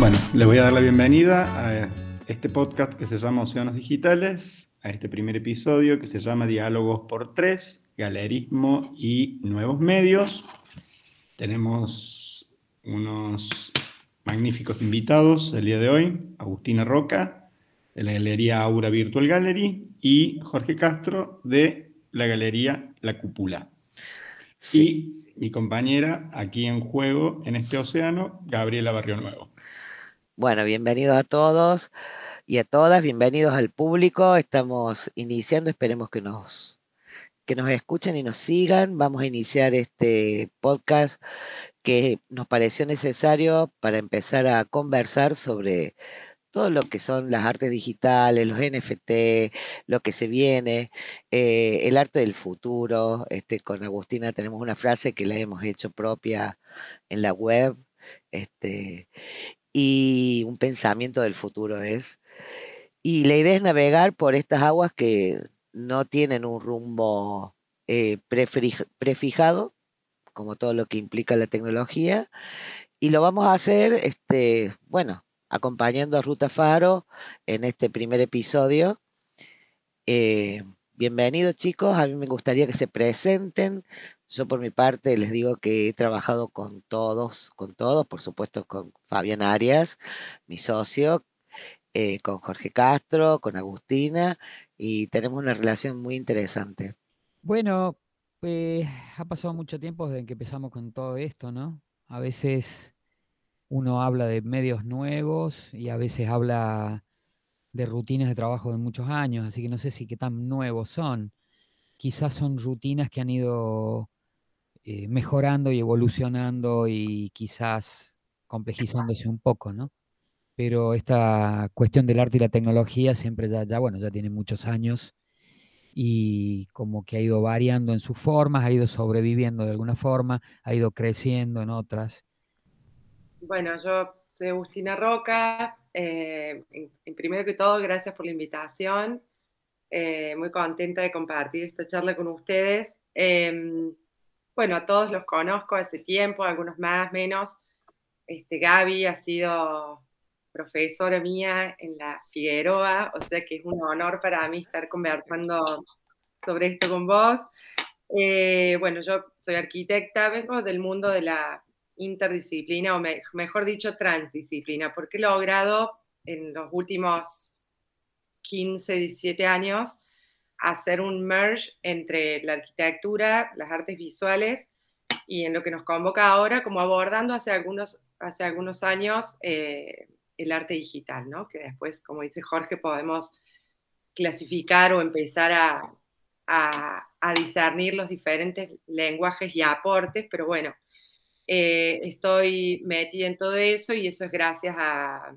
Bueno, les voy a dar la bienvenida a este podcast que se llama Océanos Digitales, a este primer episodio que se llama Diálogos por Tres, Galerismo y Nuevos Medios. Tenemos unos magníficos invitados el día de hoy, Agustina Roca, de la Galería Aura Virtual Gallery, y Jorge Castro, de la Galería La Cúpula. Y mi compañera aquí en juego en este océano, Gabriela Barrio Nuevo. Bueno, bienvenidos a todos y a todas, bienvenidos al público. Estamos iniciando, esperemos que nos, que nos escuchen y nos sigan. Vamos a iniciar este podcast que nos pareció necesario para empezar a conversar sobre todo lo que son las artes digitales, los NFT, lo que se viene, eh, el arte del futuro. Este, con Agustina tenemos una frase que la hemos hecho propia en la web. Este, y un pensamiento del futuro es. Y la idea es navegar por estas aguas que no tienen un rumbo eh, prefijado, como todo lo que implica la tecnología, y lo vamos a hacer, este, bueno, acompañando a Ruta Faro en este primer episodio. Eh, bienvenidos chicos, a mí me gustaría que se presenten, yo por mi parte les digo que he trabajado con todos, con todos, por supuesto con Fabián Arias, mi socio, eh, con Jorge Castro, con Agustina, y tenemos una relación muy interesante. Bueno, pues ha pasado mucho tiempo desde que empezamos con todo esto, ¿no? A veces uno habla de medios nuevos y a veces habla de rutinas de trabajo de muchos años, así que no sé si qué tan nuevos son. Quizás son rutinas que han ido eh, mejorando y evolucionando y quizás complejizándose un poco, ¿no? Pero esta cuestión del arte y la tecnología siempre ya, ya, bueno, ya tiene muchos años y como que ha ido variando en sus formas, ha ido sobreviviendo de alguna forma, ha ido creciendo en otras. Bueno, yo soy Agustina Roca. Eh, en, primero que todo, gracias por la invitación. Eh, muy contenta de compartir esta charla con ustedes. Em, bueno, a todos los conozco hace tiempo, algunos más, menos. Este, Gaby ha sido profesora mía en la Figueroa, o sea que es un honor para mí estar conversando sobre esto con vos. Eh, bueno, yo soy arquitecta, vengo del mundo de la interdisciplina, o mejor dicho, transdisciplina, porque he logrado en los últimos 15, 17 años hacer un merge entre la arquitectura, las artes visuales y en lo que nos convoca ahora, como abordando hace algunos, hace algunos años eh, el arte digital, ¿no? que después, como dice Jorge, podemos clasificar o empezar a, discernir los diferentes lenguajes y aportes, pero bueno, eh, estoy metida en todo eso y eso es gracias a,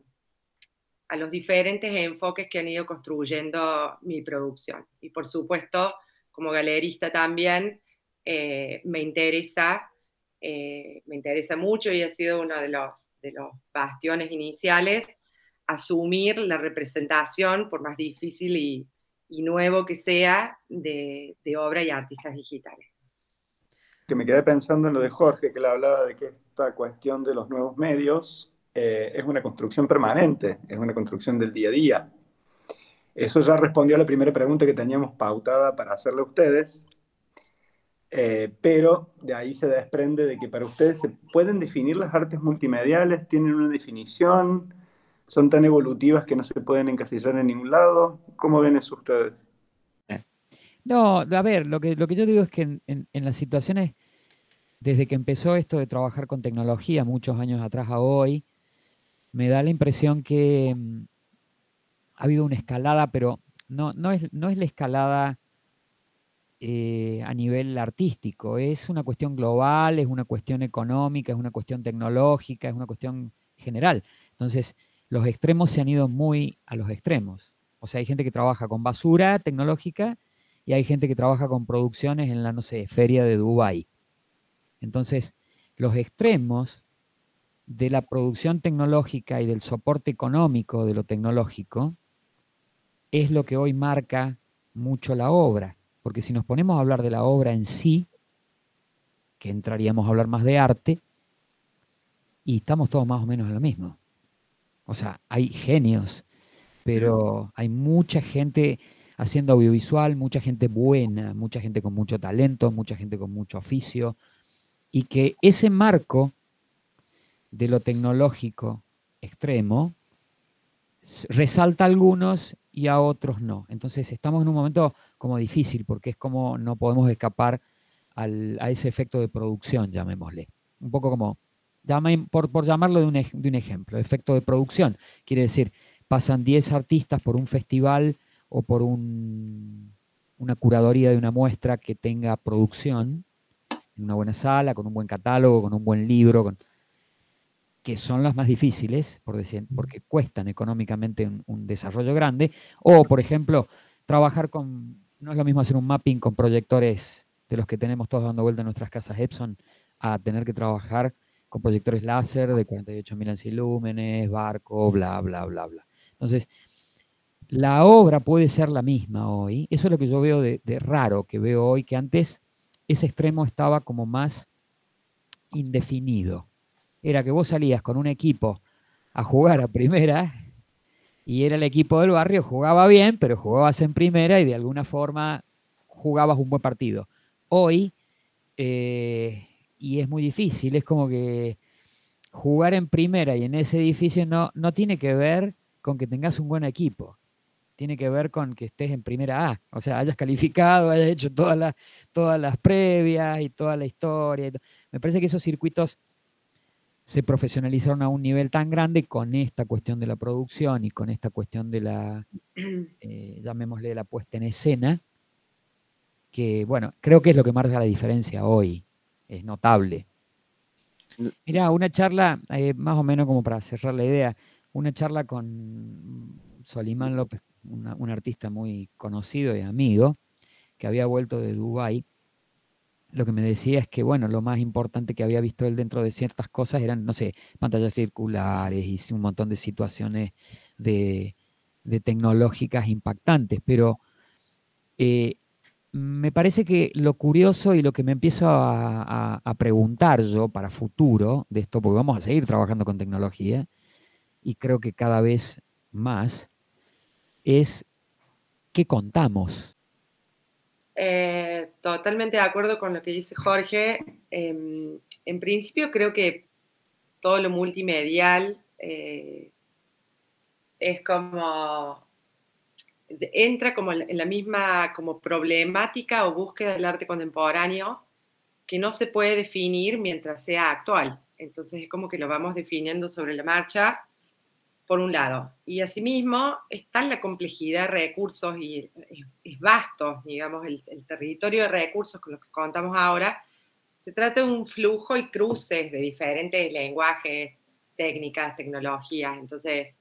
a los diferentes enfoques que han ido construyendo mi producción. Y por supuesto, como galerista también, eh, me interesa, eh, me interesa mucho y ha sido uno de los, de los bastiones iniciales, asumir la representación, por más difícil y, y nuevo que sea, de, de, obra y artistas digitales. Que me quedé pensando en lo de Jorge, que le hablaba de que esta cuestión de los nuevos medios eh, es una construcción permanente, es una construcción del día a día. Eso ya respondió a la primera pregunta que teníamos pautada para hacerle a ustedes, eh, pero de ahí se desprende de que para ustedes se pueden definir las artes multimediales, tienen una definición, son tan evolutivas que no se pueden encasillar en ningún lado. ¿Cómo ven eso ustedes? No, a ver, lo que, lo que yo digo es que en, en las situaciones, desde que empezó esto de trabajar con tecnología, muchos años atrás a hoy, me da la impresión que mm, ha habido una escalada, pero no, no, es, no es la escalada eh, a nivel artístico, es una cuestión global, es una cuestión económica, es una cuestión tecnológica, es una cuestión general. Entonces, los extremos se han ido muy a los extremos. O sea, hay gente que trabaja con basura tecnológica y hay gente que trabaja con producciones en la, no sé, feria de Dubái. Entonces, los extremos de la producción tecnológica y del soporte económico de lo tecnológico es lo que hoy marca mucho la obra. Porque si nos ponemos a hablar de la obra en sí, que entraríamos a hablar más de arte, y estamos todos más o menos en lo mismo. O sea, hay genios, pero hay mucha gente haciendo audiovisual, mucha gente buena, mucha gente con mucho talento, mucha gente con mucho oficio, y que ese marco de lo tecnológico extremo resalta a algunos y a otros no. Entonces estamos en un momento como difícil porque es como no podemos escapar a ese efecto de producción, llamémosle. Un poco como, por, por llamarlo de un, de un ejemplo, efecto de producción. Quiere decir, pasan 10 artistas por un festival o por una curaduría de una muestra que tenga producción, en una buena sala, con un buen catálogo, con un buen libro, que son las más difíciles, por decir, porque cuestan económicamente un, desarrollo grande, o por ejemplo, trabajar con, no es lo mismo hacer un mapping con proyectores de los que tenemos todos dando vuelta en nuestras casas Epson, a tener que trabajar con proyectores láser de 48.000 lúmenes, barco, bla, bla, bla, bla. Entonces, la obra puede ser la misma hoy. Eso es lo que yo veo de, raro, que veo hoy, que antes ese extremo estaba como más indefinido. Era que vos salías con un equipo a jugar a primera y era el equipo del barrio, jugaba bien, pero jugabas en primera y de alguna forma jugabas un buen partido. Hoy, eh, y es muy difícil, es como que jugar en primera y en ese edificio no, no tiene que ver con que tengas un buen equipo tiene que ver con que estés en primera A, o sea, hayas calificado, hayas hecho todas las, todas las previas y toda la historia. Me parece que esos circuitos se profesionalizaron a un nivel tan grande con esta cuestión de la producción y con esta cuestión de la, eh, llamémosle la puesta en escena, que bueno, creo que es lo que marca la diferencia hoy, es notable. Mira, una charla, eh, más o menos como para cerrar la idea, una charla con Solimán López un artista muy conocido y amigo, que había vuelto de Dubái, lo que me decía es que, bueno, lo más importante que había visto él dentro de ciertas cosas eran, no sé, pantallas circulares y un montón de situaciones de, tecnológicas impactantes, pero eh, me parece que lo curioso y lo que me empiezo a, a, preguntar yo para futuro de esto, porque vamos a seguir trabajando con tecnología y creo que cada vez más, es qué contamos. Eh, totalmente de acuerdo con lo que dice Jorge. Em, en principio creo que todo lo multimedial eh, es como entra como en la misma como problemática o búsqueda del arte contemporáneo que no se puede definir mientras sea actual. Entonces es como que lo vamos definiendo sobre la marcha por un lado. Y asimismo está la complejidad de recursos y es, vasto, digamos, el, territorio de recursos con los que contamos ahora. Se trata de un flujo y cruces de diferentes lenguajes, técnicas, tecnologías. Entonces,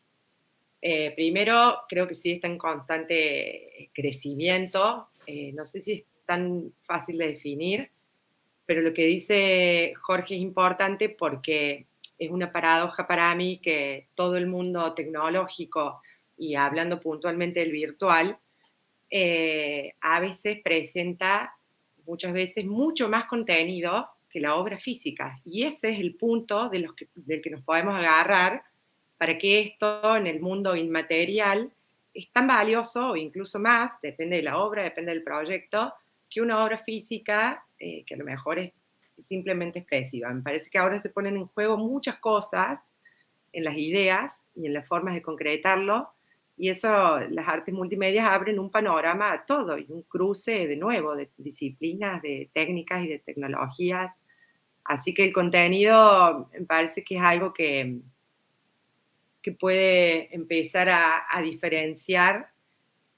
eh, primero, creo que sí está en constante crecimiento. Eh, no sé si es tan fácil de definir, pero lo que dice Jorge es importante porque es una paradoja para mí que todo el mundo tecnológico y hablando puntualmente del virtual, eh, a veces presenta muchas veces mucho más contenido que la obra física. Y ese es el punto del que nos podemos agarrar para que esto en el mundo inmaterial es tan valioso o incluso más, depende de la obra, depende del proyecto, que una obra física, eh, que a lo mejor es simplemente expresiva. Me parece que ahora se ponen en juego muchas cosas en las ideas y en las formas de concretarlo, y eso, las artes multimedia abren un panorama a todo y un cruce de nuevo de disciplinas, de técnicas y de tecnologías. Así que el contenido me parece que es algo que, que puede empezar a diferenciar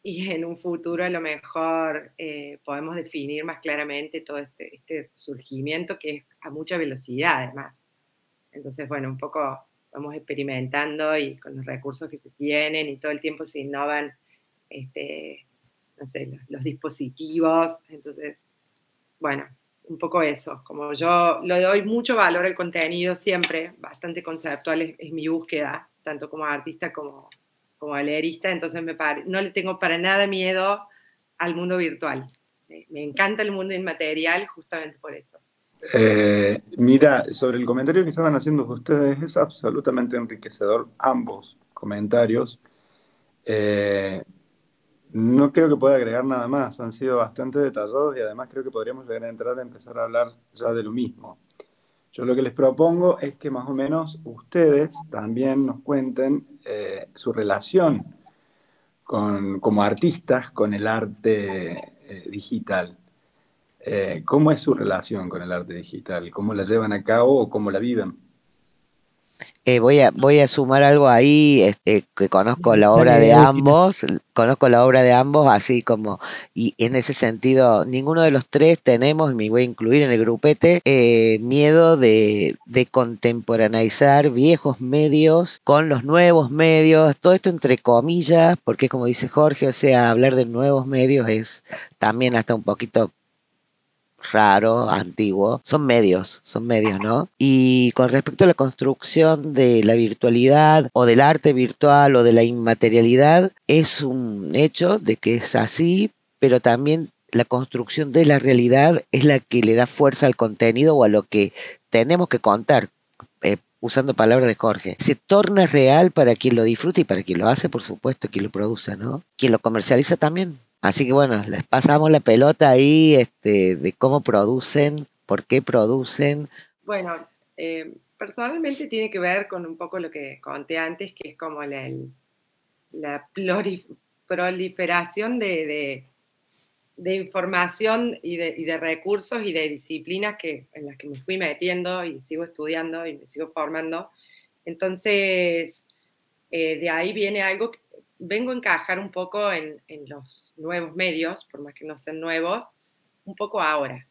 y en un futuro a lo mejor eh, podemos definir más claramente todo este, este, surgimiento que es a mucha velocidad además. Entonces, bueno, un poco vamos experimentando y con los recursos que se tienen y todo el tiempo se innovan, este, no sé, los, dispositivos. Entonces, bueno, un poco eso. Como yo le doy mucho valor al contenido siempre, bastante conceptual es mi búsqueda, tanto como artista como, como galerista, entonces me no le tengo para nada miedo al mundo virtual. Me, encanta el mundo inmaterial justamente por eso. Eh, mira, sobre el comentario que estaban haciendo ustedes, es absolutamente enriquecedor ambos comentarios. Eh, no creo que pueda agregar nada más, han sido bastante detallados y además creo que podríamos llegar a entrar a empezar a hablar ya de lo mismo. Yo lo que les propongo es que más o menos ustedes también nos cuenten eh, su relación con, como artistas con el arte eh, digital. Eh, ¿Cómo es su relación con el arte digital? ¿Cómo la llevan a cabo o cómo la viven? Eh, voy, a, voy a sumar algo ahí, este, que conozco la obra de ambos, conozco la obra de ambos, así como, y en ese sentido, ninguno de los tres tenemos, y me voy a incluir en el grupete, eh, miedo de, de contemporaneizar viejos medios con los nuevos medios, todo esto entre comillas, porque como dice Jorge, o sea, hablar de nuevos medios es también hasta un poquito raro, antiguo, son medios, son medios, ¿no? Y con respecto a la construcción de la virtualidad o del arte virtual o de la inmaterialidad, es un hecho de que es así, pero también la construcción de la realidad es la que le da fuerza al contenido o a lo que tenemos que contar. Eh, usando palabras de Jorge, se torna real para quien lo disfruta y para quien lo hace, por supuesto, quien lo produce, ¿no? Quien lo comercializa también. Así que bueno, les pasamos la pelota ahí este, de cómo producen, por qué producen. Bueno, eh, personalmente tiene que ver con un poco lo que conté antes, que es como la, la proliferación de, información y de, y de, recursos y de disciplinas que, en las que me fui metiendo y sigo estudiando y me sigo formando. Entonces, eh, de ahí viene algo que vengo a encajar un poco en, los nuevos medios, por más que no sean nuevos, un poco ahora.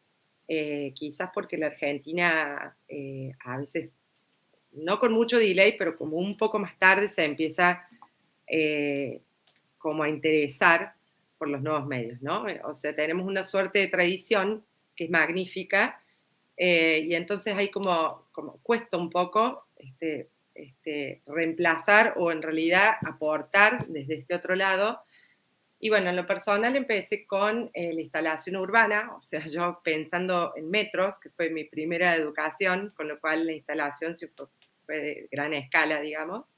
Eh, quizás porque la Argentina eh, a veces, no con mucho delay, pero como un poco más tarde se empieza eh, como a interesar por los nuevos medios, ¿no? O sea, tenemos una suerte de tradición que es magnífica y entonces hay como, como cuesta un poco este, este, reemplazar o en realidad aportar desde este otro lado. Y bueno, en lo personal empecé con eh, la instalación urbana, o sea, yo pensando en metros, que fue mi primera educación, con lo cual la instalación fue de gran escala, digamos.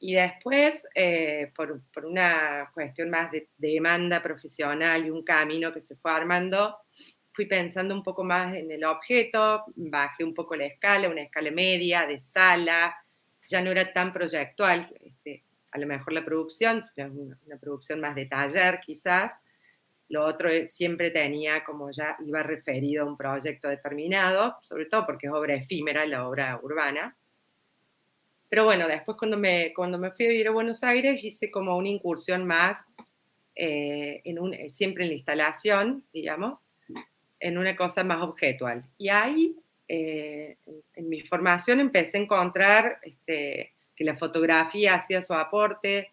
Y después, eh, por, por, una cuestión más de, de, demanda profesional y un camino que se fue armando, fui pensando un poco más en el objeto, bajé un poco la escala, una escala media, de sala, ya no era tan proyectual, este, a lo mejor la producción, sino una, producción más de taller quizás. Lo otro siempre tenía como ya iba referido a un proyecto determinado, sobre todo porque es obra efímera, la obra urbana. Pero bueno, después cuando me, cuando me fui a vivir a Buenos Aires hice como una incursión más, eh, en un, siempre en la instalación, digamos, en una cosa más objetual. Y ahí, eh, en, mi formación, empecé a encontrar este, que la fotografía hacía su aporte,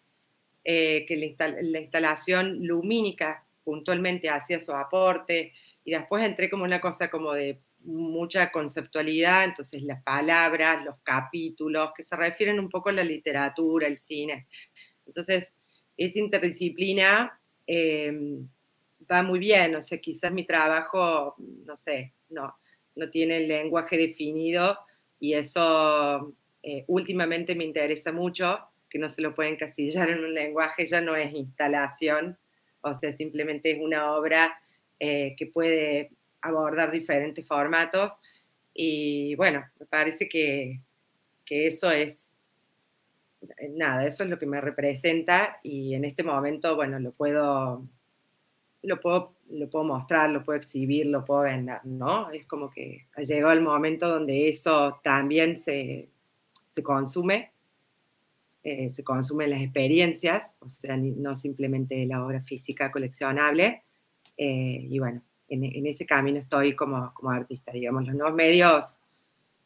eh, que la, instalación lumínica puntualmente hacía su aporte, y después entré como una cosa como de mucha conceptualidad, entonces las palabras, los capítulos, que se refieren un poco a la literatura, el cine. Entonces, esa interdisciplina eh, va muy bien, o sea, quizás mi trabajo, no sé, no, no tiene el lenguaje definido y eso eh, últimamente me interesa mucho, que no se lo pueden encasillar en un lenguaje, ya no es instalación, o sea, simplemente es una obra eh, que puede abordar diferentes formatos y bueno, me parece que, que eso es nada, eso es lo que me representa y en este momento, bueno, lo puedo lo puedo, lo puedo mostrar, lo puedo exhibir, lo puedo vender, ¿no? Es como que llegado el momento donde eso también se, se consume, eh, se consumen las experiencias, o sea, no simplemente la obra física coleccionable. Eh, y bueno, en, en, ese camino estoy como, como artista, digamos, los nuevos medios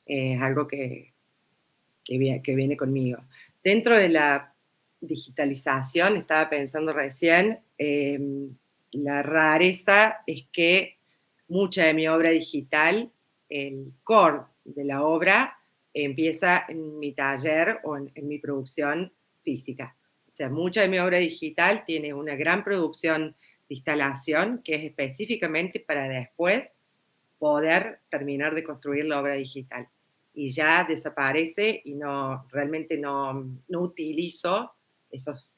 eh, es algo que, que, que viene conmigo. Dentro de la digitalización, estaba pensando recién, la rareza es que mucha de mi obra digital, el core de la obra, empieza en mi taller o en, mi producción física. O sea, mucha de mi obra digital tiene una gran producción de instalación que es específicamente para después poder terminar de construir la obra digital. Y ya desaparece y no, realmente no, no utilizo esos,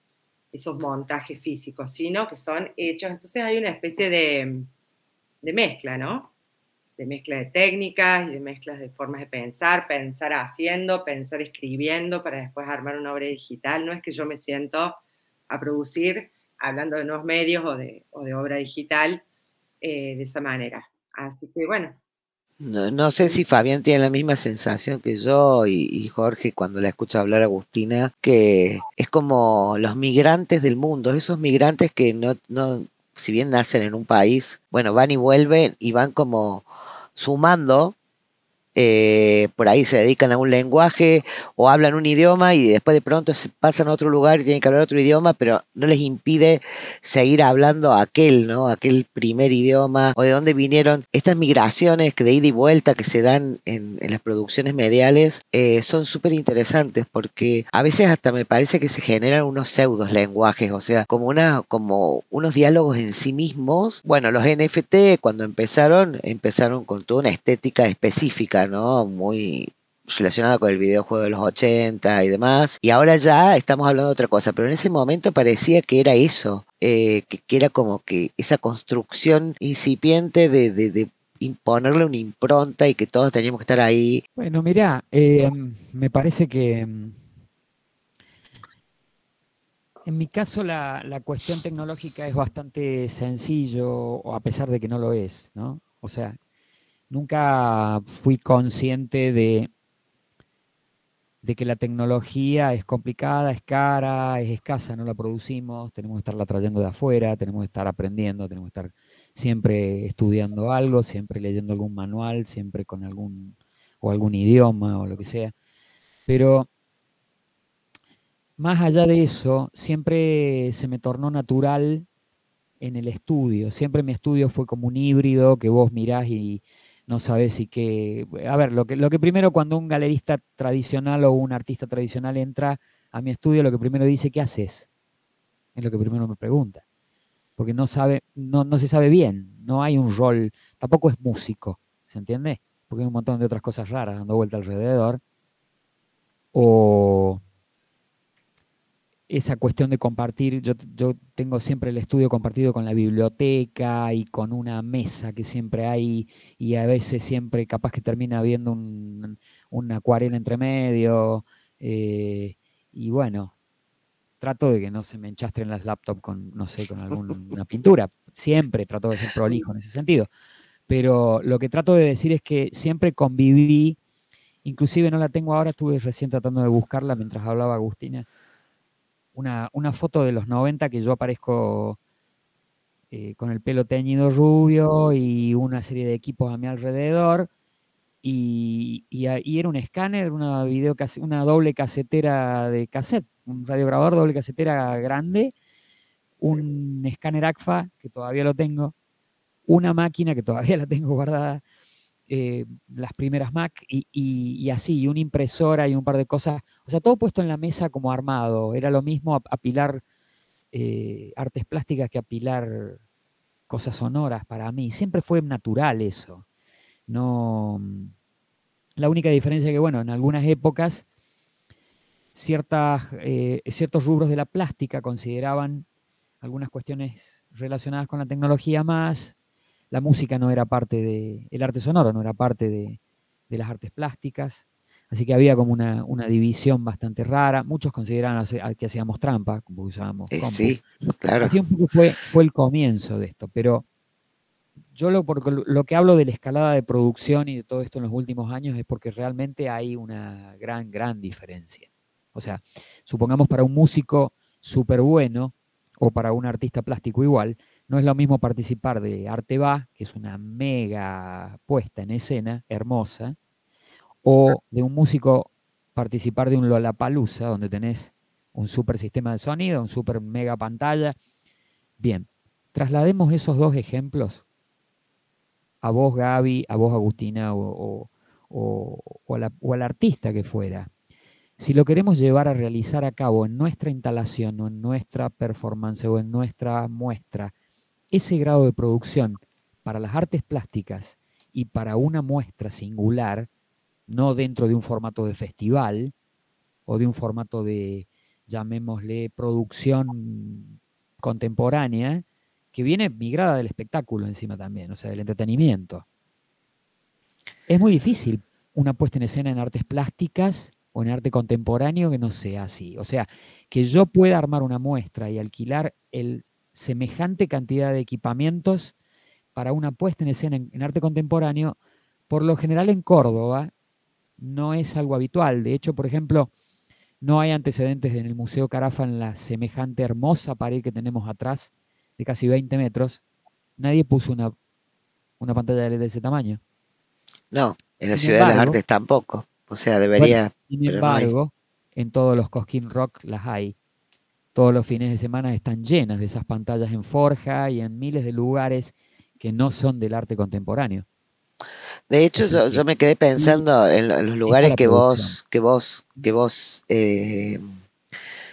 esos montajes físicos, sino que son hechos. Entonces hay una especie de, de mezcla, ¿no? De mezcla de técnicas y de mezclas de formas de pensar, pensar haciendo, pensar escribiendo para después armar una obra digital. No es que yo me siento a producir hablando de nuevos medios o de, o de obra digital eh, de esa manera. Así que bueno. No, sé si Fabián tiene la misma sensación que yo y, Jorge cuando la escucha hablar a Agustina, que es como los migrantes del mundo, esos migrantes que no, no, si bien nacen en un país, bueno, van y vuelven y van como sumando eh, por ahí se dedican a un lenguaje o hablan un idioma y después de pronto se pasan a otro lugar y tienen que hablar otro idioma, pero no les impide seguir hablando aquel, ¿no? Aquel primer idioma o de dónde vinieron. Estas migraciones de ida y vuelta que se dan en, las producciones mediales eh, son súper interesantes porque a veces hasta me parece que se generan unos pseudos lenguajes, o sea, como, una, como unos diálogos en sí mismos. Bueno, los NFT cuando empezaron, empezaron con toda una estética específica Muy relacionada con el videojuego de los 80 y demás. Y ahora ya estamos hablando de otra cosa, pero en ese momento parecía que era eso, eh, que, era como que esa construcción incipiente de, imponerle una impronta y que todos teníamos que estar ahí. Bueno, mira, eh, me parece que mm, en mi caso la, la, cuestión tecnológica es bastante sencillo, a pesar de que no lo es, ¿no? O sea, nunca fui consciente de, de que la tecnología es complicada, es cara, es escasa, no la producimos, tenemos que estarla trayendo de afuera, tenemos que estar aprendiendo, tenemos que estar siempre estudiando algo, siempre leyendo algún manual, siempre con algún o algún idioma o lo que sea. Pero más allá de eso, siempre se me tornó natural en el estudio. Siempre mi estudio fue como un híbrido que vos mirás y, no sabes si que... A ver, lo que, lo que primero cuando un galerista tradicional o un artista tradicional entra a mi estudio, lo que primero dice, ¿qué haces? Es lo que primero me pregunta. Porque no sabe, no, no se sabe bien, no hay un rol, tampoco es músico, ¿se entiende? Porque hay un montón de otras cosas raras dando vuelta alrededor. O esa cuestión de compartir, yo, yo, tengo siempre el estudio compartido con la biblioteca y con una mesa que siempre hay y a veces siempre capaz que termina habiendo un, acuarela entre medio eh, y bueno, trato de que no se me enchastren las laptops con, no sé, con alguna pintura, siempre trato de ser prolijo en ese sentido, pero lo que trato de decir es que siempre conviví, inclusive no la tengo ahora, estuve recién tratando de buscarla mientras hablaba Agustina, una, foto de los 90 que yo aparezco eh, con el pelo teñido rubio y una serie de equipos a mi alrededor. Y, era un escáner, una, video, una doble casetera de cassette, un radiograbador doble casetera grande, un escáner ACFA, que todavía lo tengo, una máquina que todavía la tengo guardada, eh, las primeras Mac y, así, y una impresora y un par de cosas. O sea, todo puesto en la mesa como armado. Era lo mismo apilar eh, artes plásticas que apilar cosas sonoras para mí. Siempre fue natural eso. No. La única diferencia que, bueno, en algunas épocas ciertas, eh, ciertos rubros de la plástica consideraban algunas cuestiones relacionadas con la tecnología más, la música no era parte de, el arte sonoro no era parte de, las artes plásticas, así que había como una, división bastante rara. Muchos consideraban que hacíamos trampa, como usábamos. Eh, sí, claro. Así un poco fue, fue el comienzo de esto, pero yo lo, lo que hablo de la escalada de producción y de todo esto en los últimos años es porque realmente hay una gran, gran diferencia. O sea, supongamos para un músico súper bueno o para un artista plástico igual, no es lo mismo participar de Arte Va, que es una mega puesta en escena, hermosa, o de un músico participar de un Lollapalooza, donde tenés un super sistema de sonido, un super mega pantalla. Bien, traslademos esos dos ejemplos a vos, Gaby, a vos, Agustina, o, o al artista que fuera. Si lo queremos llevar a realizar a cabo en nuestra instalación o en nuestra performance o en nuestra muestra, ese grado de producción para las artes plásticas y para una muestra singular, no dentro de un formato de festival o de un formato de, llamémosle, producción contemporánea, que viene migrada del espectáculo encima también, o sea, del entretenimiento. Es muy difícil una puesta en escena en artes plásticas o en arte contemporáneo que no sea así. O sea, que yo pueda armar una muestra y alquilar el semejante cantidad de equipamientos para una puesta en escena en, arte contemporáneo, por lo general en Córdoba no es algo habitual. De hecho, por ejemplo, no hay antecedentes en el Museo Carafa en la semejante hermosa pared que tenemos atrás, de casi 20 metros. Nadie puso una, una pantalla de ese tamaño. No, en la Ciudad de las Artes tampoco. O sea, debería. sin embargo, en todos los Cosquín Rock las hay. Todos los fines de semana están llenas de esas pantallas en Forja y en miles de lugares que no son del arte contemporáneo. De hecho, yo, me quedé pensando en, los lugares que vos, que vos, que vos eh,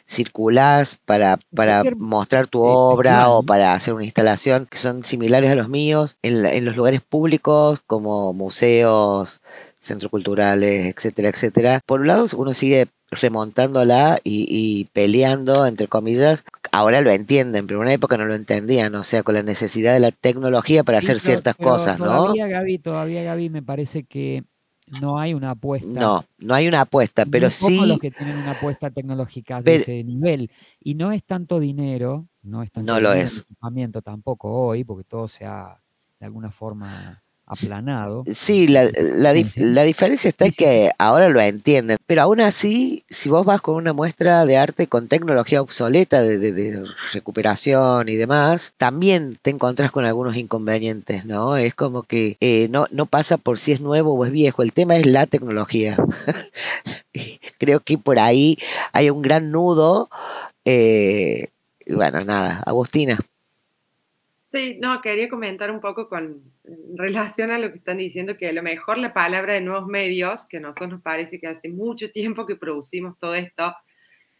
circulás para, para mostrar tu obra o para hacer una instalación que son similares a los míos en, en los lugares públicos como museos, centros culturales, etcétera, etcétera. Por un lado, uno sigue remontándola y, y, peleando, entre comillas. Ahora lo entienden, pero en una época no lo entendían, o sea, con la necesidad de la tecnología para hacer ciertas cosas, ¿no? Todavía, Gaby, todavía, Gaby, me parece que no hay una apuesta. No, no hay una apuesta, pero sí. los que tienen una apuesta tecnológica de ese nivel. Y no es tanto dinero, no es tanto no lo es. equipamiento tampoco hoy, porque todo se ha de alguna forma aplanado. Sí, la, la, diferencia está en que ahora lo entienden, pero aún así, si vos vas con una muestra de arte con tecnología obsoleta de, recuperación y demás, también te encontrás con algunos inconvenientes, ¿no? Es como que eh, no, no pasa por si es nuevo o es viejo, el tema es la tecnología. Creo que por ahí hay un gran nudo. Eh, bueno, nada, Agustina. Sí, no, quería comentar un poco con relación a lo que están diciendo, que a lo mejor la palabra de nuevos medios, que a nosotros nos parece que hace mucho tiempo que producimos todo esto,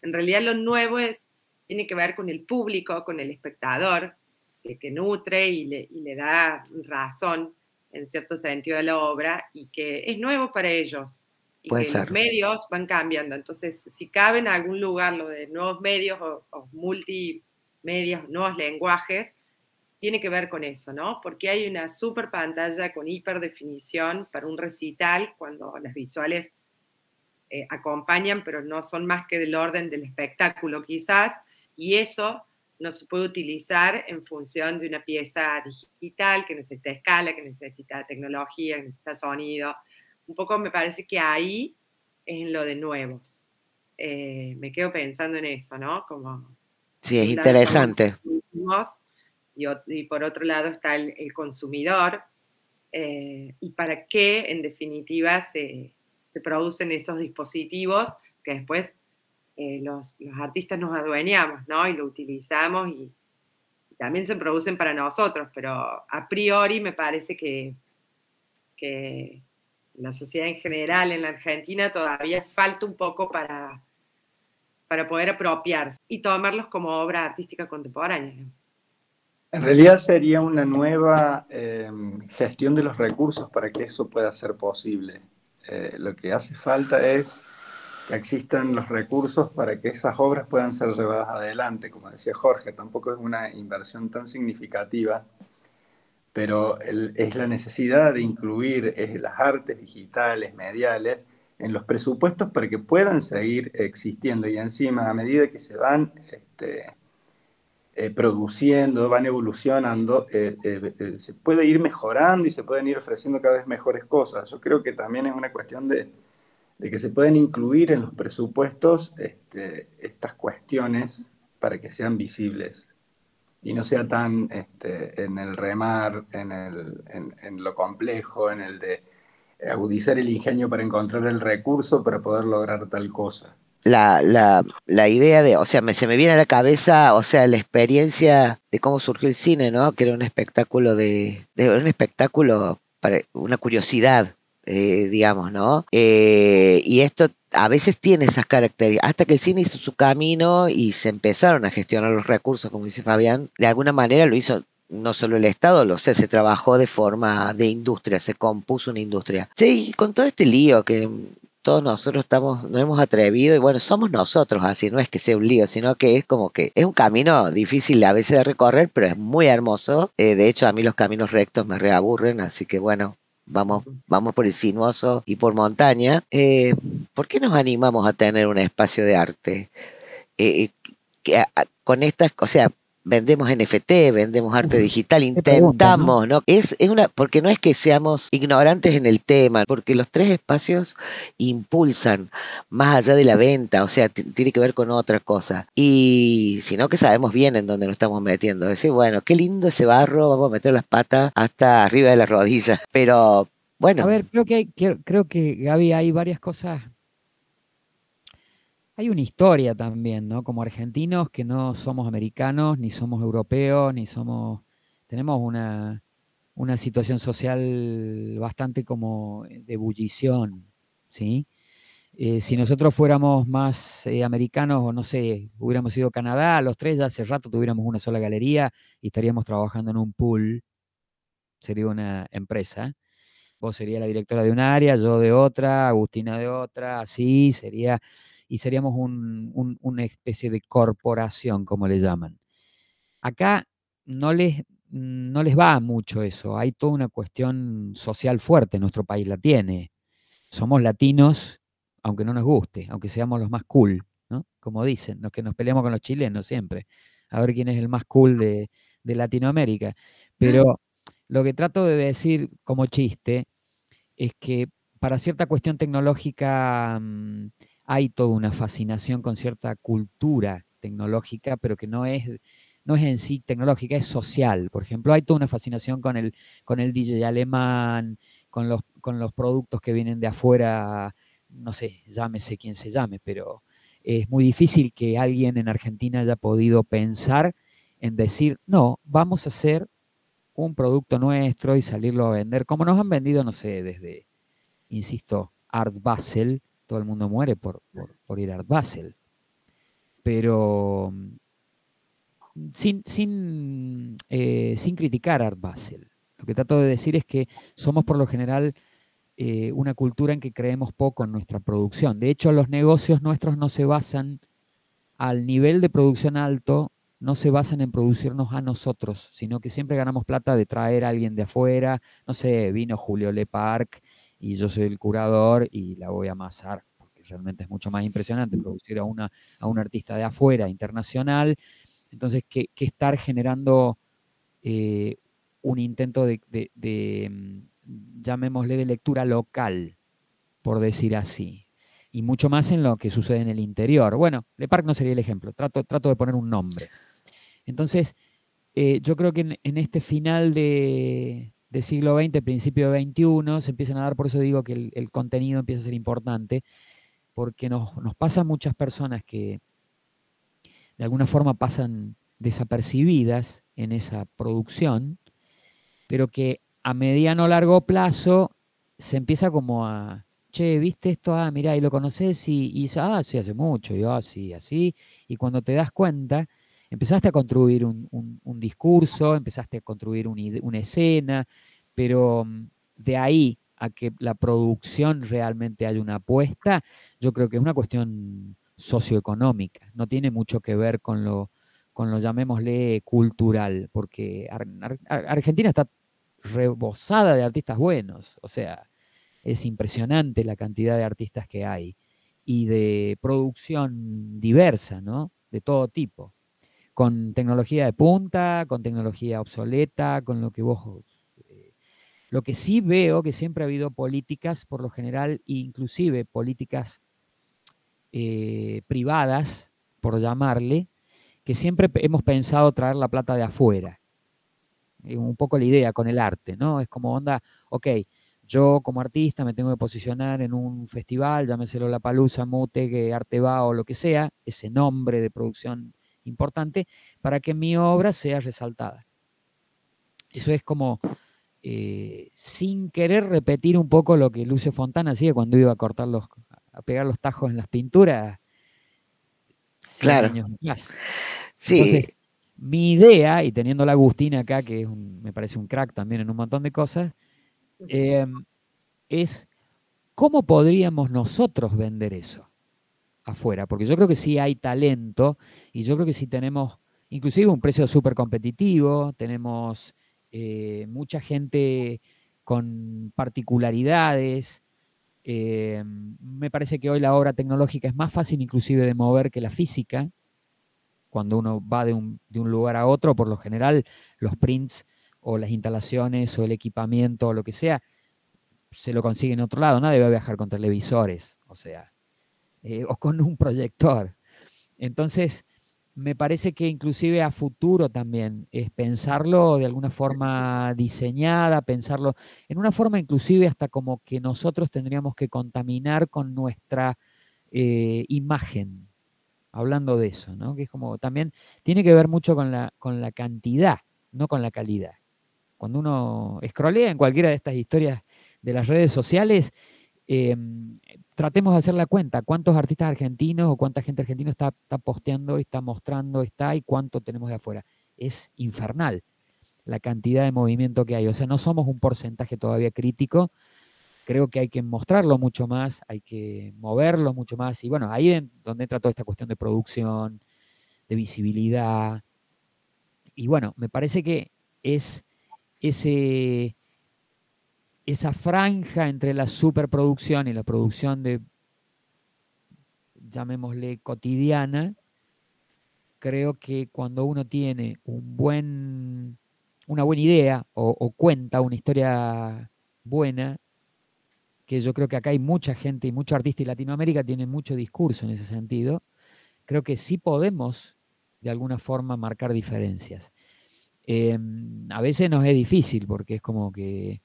en realidad lo nuevo es, tiene que ver con el público, con el espectador, que, nutre y le, y le, da razón en cierto sentido a la obra y que es nuevo para ellos. Y que los medios van cambiando. Entonces, si cabe en algún lugar lo de nuevos medios o, o multimedia, nuevos lenguajes, tiene que ver con eso, ¿no? Porque hay una super pantalla con hiperdefinición para un recital cuando las visuales eh, acompañan, pero no son más que del orden del espectáculo quizás, y eso no se puede utilizar en función de una pieza digital que necesita escala, que necesita tecnología, que necesita sonido. Un poco me parece que ahí es en lo de nuevos. Eh, me quedo pensando en eso, ¿no? Como sí, es interesante y, por otro lado está el, consumidor, eh, y para qué en definitiva se, producen esos dispositivos que después eh, los, artistas nos adueñamos, ¿no? Y lo utilizamos y, también se producen para nosotros, pero a priori me parece que, que la sociedad en general en la Argentina todavía falta un poco para, para poder apropiarse y tomarlos como obra artística contemporánea. En realidad sería una nueva eh, gestión de los recursos para que eso pueda ser posible. Eh, lo que hace falta es que existan los recursos para que esas obras puedan ser llevadas adelante. Como decía Jorge, tampoco es una inversión tan significativa, pero es la necesidad de incluir las artes digitales, mediales, en los presupuestos para que puedan seguir existiendo y encima a medida que se van este, eh, produciendo, van evolucionando, eh, eh, se puede ir mejorando y se pueden ir ofreciendo cada vez mejores cosas. Yo creo que también es una cuestión de, que se pueden incluir en los presupuestos este, estas cuestiones para que sean visibles y no sea tan este, en el remar, en, el, en lo complejo, en el de agudizar el ingenio para encontrar el recurso para poder lograr tal cosa la, la, la, idea de, o sea, me, se me viene a la cabeza, o sea, la experiencia de cómo surgió el cine, ¿no? Que era un espectáculo de, de un espectáculo para una curiosidad, eh, digamos, ¿no? Eh, y esto a veces tiene esas características, hasta que el cine hizo su camino y se empezaron a gestionar los recursos, como dice Fabián, de alguna manera lo hizo no solo el Estado, lo sé, se trabajó de forma de industria, se compuso una industria. Sí, con todo este lío que todos nosotros estamos, nos hemos atrevido y bueno, somos nosotros así, no es que sea un lío, sino que es como que es un camino difícil a veces de recorrer, pero es muy hermoso. Eh, de hecho, a mí los caminos rectos me reaburren, así que bueno, vamos, vamos por el sinuoso y por montaña. Eh, ¿Por qué nos animamos a tener un espacio de arte? Eh, que, con estas, o sea, vendemos NFT, vendemos arte digital, intentamos, ¿no? Es, es una, porque no es que seamos ignorantes en el tema, porque los tres espacios impulsan más allá de la venta, o sea, tiene que ver con otra cosa. Y sino que sabemos bien en dónde nos estamos metiendo. Decir, bueno, qué lindo ese barro, vamos a meter las patas hasta arriba de las rodillas. Pero bueno. A ver, creo que hay, creo que Gaby, hay varias cosas hay una historia también, ¿no? Como argentinos que no somos americanos, ni somos europeos, ni somos... Tenemos una, situación social bastante como de ebullición, ¿sí? Eh, si nosotros fuéramos más eh, americanos, o no sé, hubiéramos ido a Canadá, los tres ya hace rato tuviéramos una sola galería y estaríamos trabajando en un pool, sería una empresa. Vos serías la directora de un área, yo de otra, Agustina de otra, así sería y seríamos una especie de corporación, como le llaman. Acá no les, no les va mucho eso, hay toda una cuestión social fuerte, nuestro país la tiene. Somos latinos, aunque no nos guste, aunque seamos los más cool, ¿no? Como dicen, los que nos peleamos con los chilenos siempre, a ver quién es el más cool de, de Latinoamérica. Pero lo que trato de decir como chiste es que para cierta cuestión tecnológica mm, hay toda una fascinación con cierta cultura tecnológica, pero que no es, no es en sí tecnológica, es social. Por ejemplo, hay toda una fascinación con el, con el DJ alemán, con los, con los productos que vienen de afuera, no sé, llámese quien se llame, pero es muy difícil que alguien en Argentina haya podido pensar en decir, no, vamos a hacer un producto nuestro y salirlo a vender, como nos han vendido, no sé, desde, insisto, Art Basel, todo el mundo muere por, ir a Art Basel. Pero mm, sin, sin, eh, sin criticar Art Basel. Lo que trato de decir es que somos por lo general eh, una cultura en que creemos poco en nuestra producción. De hecho, los negocios nuestros no se basan al nivel de producción alto, no se basan en producirnos a nosotros, sino que siempre ganamos plata de traer a alguien de afuera. No sé, vino Julio Le Parc y yo soy el curador y la voy a amasar, porque realmente es mucho más impresionante producir a, una, a un artista de afuera, internacional. Entonces, que, estar generando eh, un intento de, mm, llamémosle, de lectura local, por decir así. Y mucho más en lo que sucede en el interior. Bueno, Le Parc no sería el ejemplo, trato, trato de poner un nombre. Entonces, eh, yo creo que en este final de, de siglo XX, principio XXI, se empiezan a dar, por eso digo que el, contenido empieza a ser importante, porque nos, nos pasan muchas personas que de alguna forma pasan desapercibidas en esa producción, pero que a mediano o largo plazo se empieza como a, che, ¿viste esto? Ah, mirá, y lo conoces y, y ah, sí, hace mucho, y ah, sí, así, y cuando te das cuenta, empezaste a construir un, discurso, empezaste a construir una escena, pero mm, de ahí a que la producción realmente haya una apuesta, yo creo que es una cuestión socioeconómica, no tiene mucho que ver con lo, con lo llamémosle cultural, porque Argentina está rebosada de artistas buenos, o sea, es impresionante la cantidad de artistas que hay y de producción diversa, ¿no? De todo tipo con tecnología de punta, con tecnología obsoleta, con lo que vos... Eh, lo que sí veo que siempre ha habido políticas, por lo general, inclusive políticas eh, privadas, por llamarle, que siempre hemos pensado traer la plata de afuera. Un poco la idea con el arte, ¿no? Es como onda, ok, yo como artista me tengo que posicionar en un festival, llámeselo La Palusa, Mute, Arte Va o lo que sea, ese nombre de producción importante para que mi obra sea resaltada. Eso es como eh, sin querer repetir un poco lo que Lucio Fontana hacía cuando iba a cortar los, a pegar los tajos en las pinturas. Claro. Sí. mi idea, y teniendo la Agustina acá, que es me parece un crack también en un montón de cosas, em, es cómo podríamos nosotros vender eso afuera. Porque yo creo que sí hay talento y yo creo que sí tenemos inclusive un precio súper competitivo, tenemos eh, mucha gente con particularidades. Em, me parece que hoy la obra tecnológica es más fácil inclusive de mover que la física cuando uno va de un, lugar a otro, por lo general los prints o las instalaciones o el equipamiento o lo que sea, se lo consigue en otro lado. Nadie va a viajar con televisores, o sea, eh, o con un proyector. Entonces, me parece que inclusive a futuro también es pensarlo de alguna forma diseñada, pensarlo en una forma inclusive hasta como que nosotros tendríamos que contaminar con nuestra eh, imagen, hablando de eso, ¿no? Que es como también tiene que ver mucho con la, con la cantidad, no con la calidad. Cuando uno escrolea en cualquiera de estas historias de las redes sociales, em, tratemos de hacer la cuenta, cuántos artistas argentinos o cuánta gente argentina está, está posteando, está mostrando, está y cuánto tenemos de afuera. Es infernal la cantidad de movimiento que hay. O sea, no somos un porcentaje todavía crítico creo que hay que mostrarlo mucho más, hay que moverlo mucho más. Y bueno, ahí es donde entra toda esta cuestión de producción, de visibilidad. Y bueno, me parece que es ese, esa franja entre la superproducción y la producción de, llamémosle, cotidiana, creo que cuando uno tiene un buen, una buena idea o, cuenta una historia buena, que yo creo que acá hay mucha gente y mucho artista y Latinoamérica tiene mucho discurso en ese sentido, creo que sí podemos de alguna forma marcar diferencias. Em, a veces nos es difícil porque es como que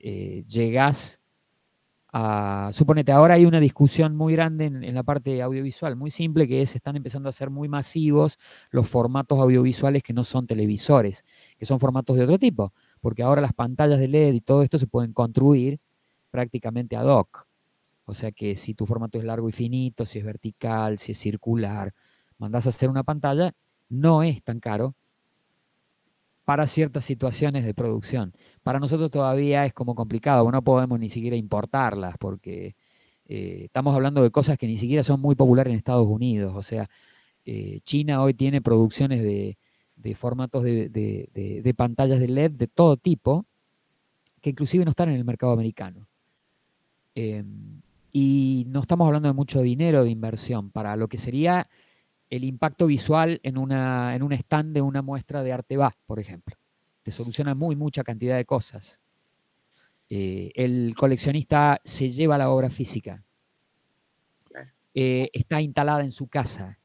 eh, llegás a... Suponete, ahora hay una discusión muy grande en, en, la parte audiovisual, muy simple, que es, están empezando a ser muy masivos los formatos audiovisuales que no son televisores, que son formatos de otro tipo, porque ahora las pantallas de LED y todo esto se pueden construir prácticamente ad hoc. O sea que si tu formato es largo y finito, si es vertical, si es circular, mandas a hacer una pantalla, no es tan caro para ciertas situaciones de producción. Para nosotros todavía es como complicado, no podemos ni siquiera importarlas porque eh, estamos hablando de cosas que ni siquiera son muy populares en Estados Unidos. O sea, eh, China hoy tiene producciones de, formatos de, pantallas de LED de todo tipo que inclusive no están en el mercado americano. Em, y no estamos hablando de mucho dinero de inversión para lo que sería el impacto visual en un stand de una muestra de arte va, por ejemplo. Te soluciona muy mucha cantidad de cosas. Eh, el coleccionista se lleva la obra física. Eh, está instalada en su casa.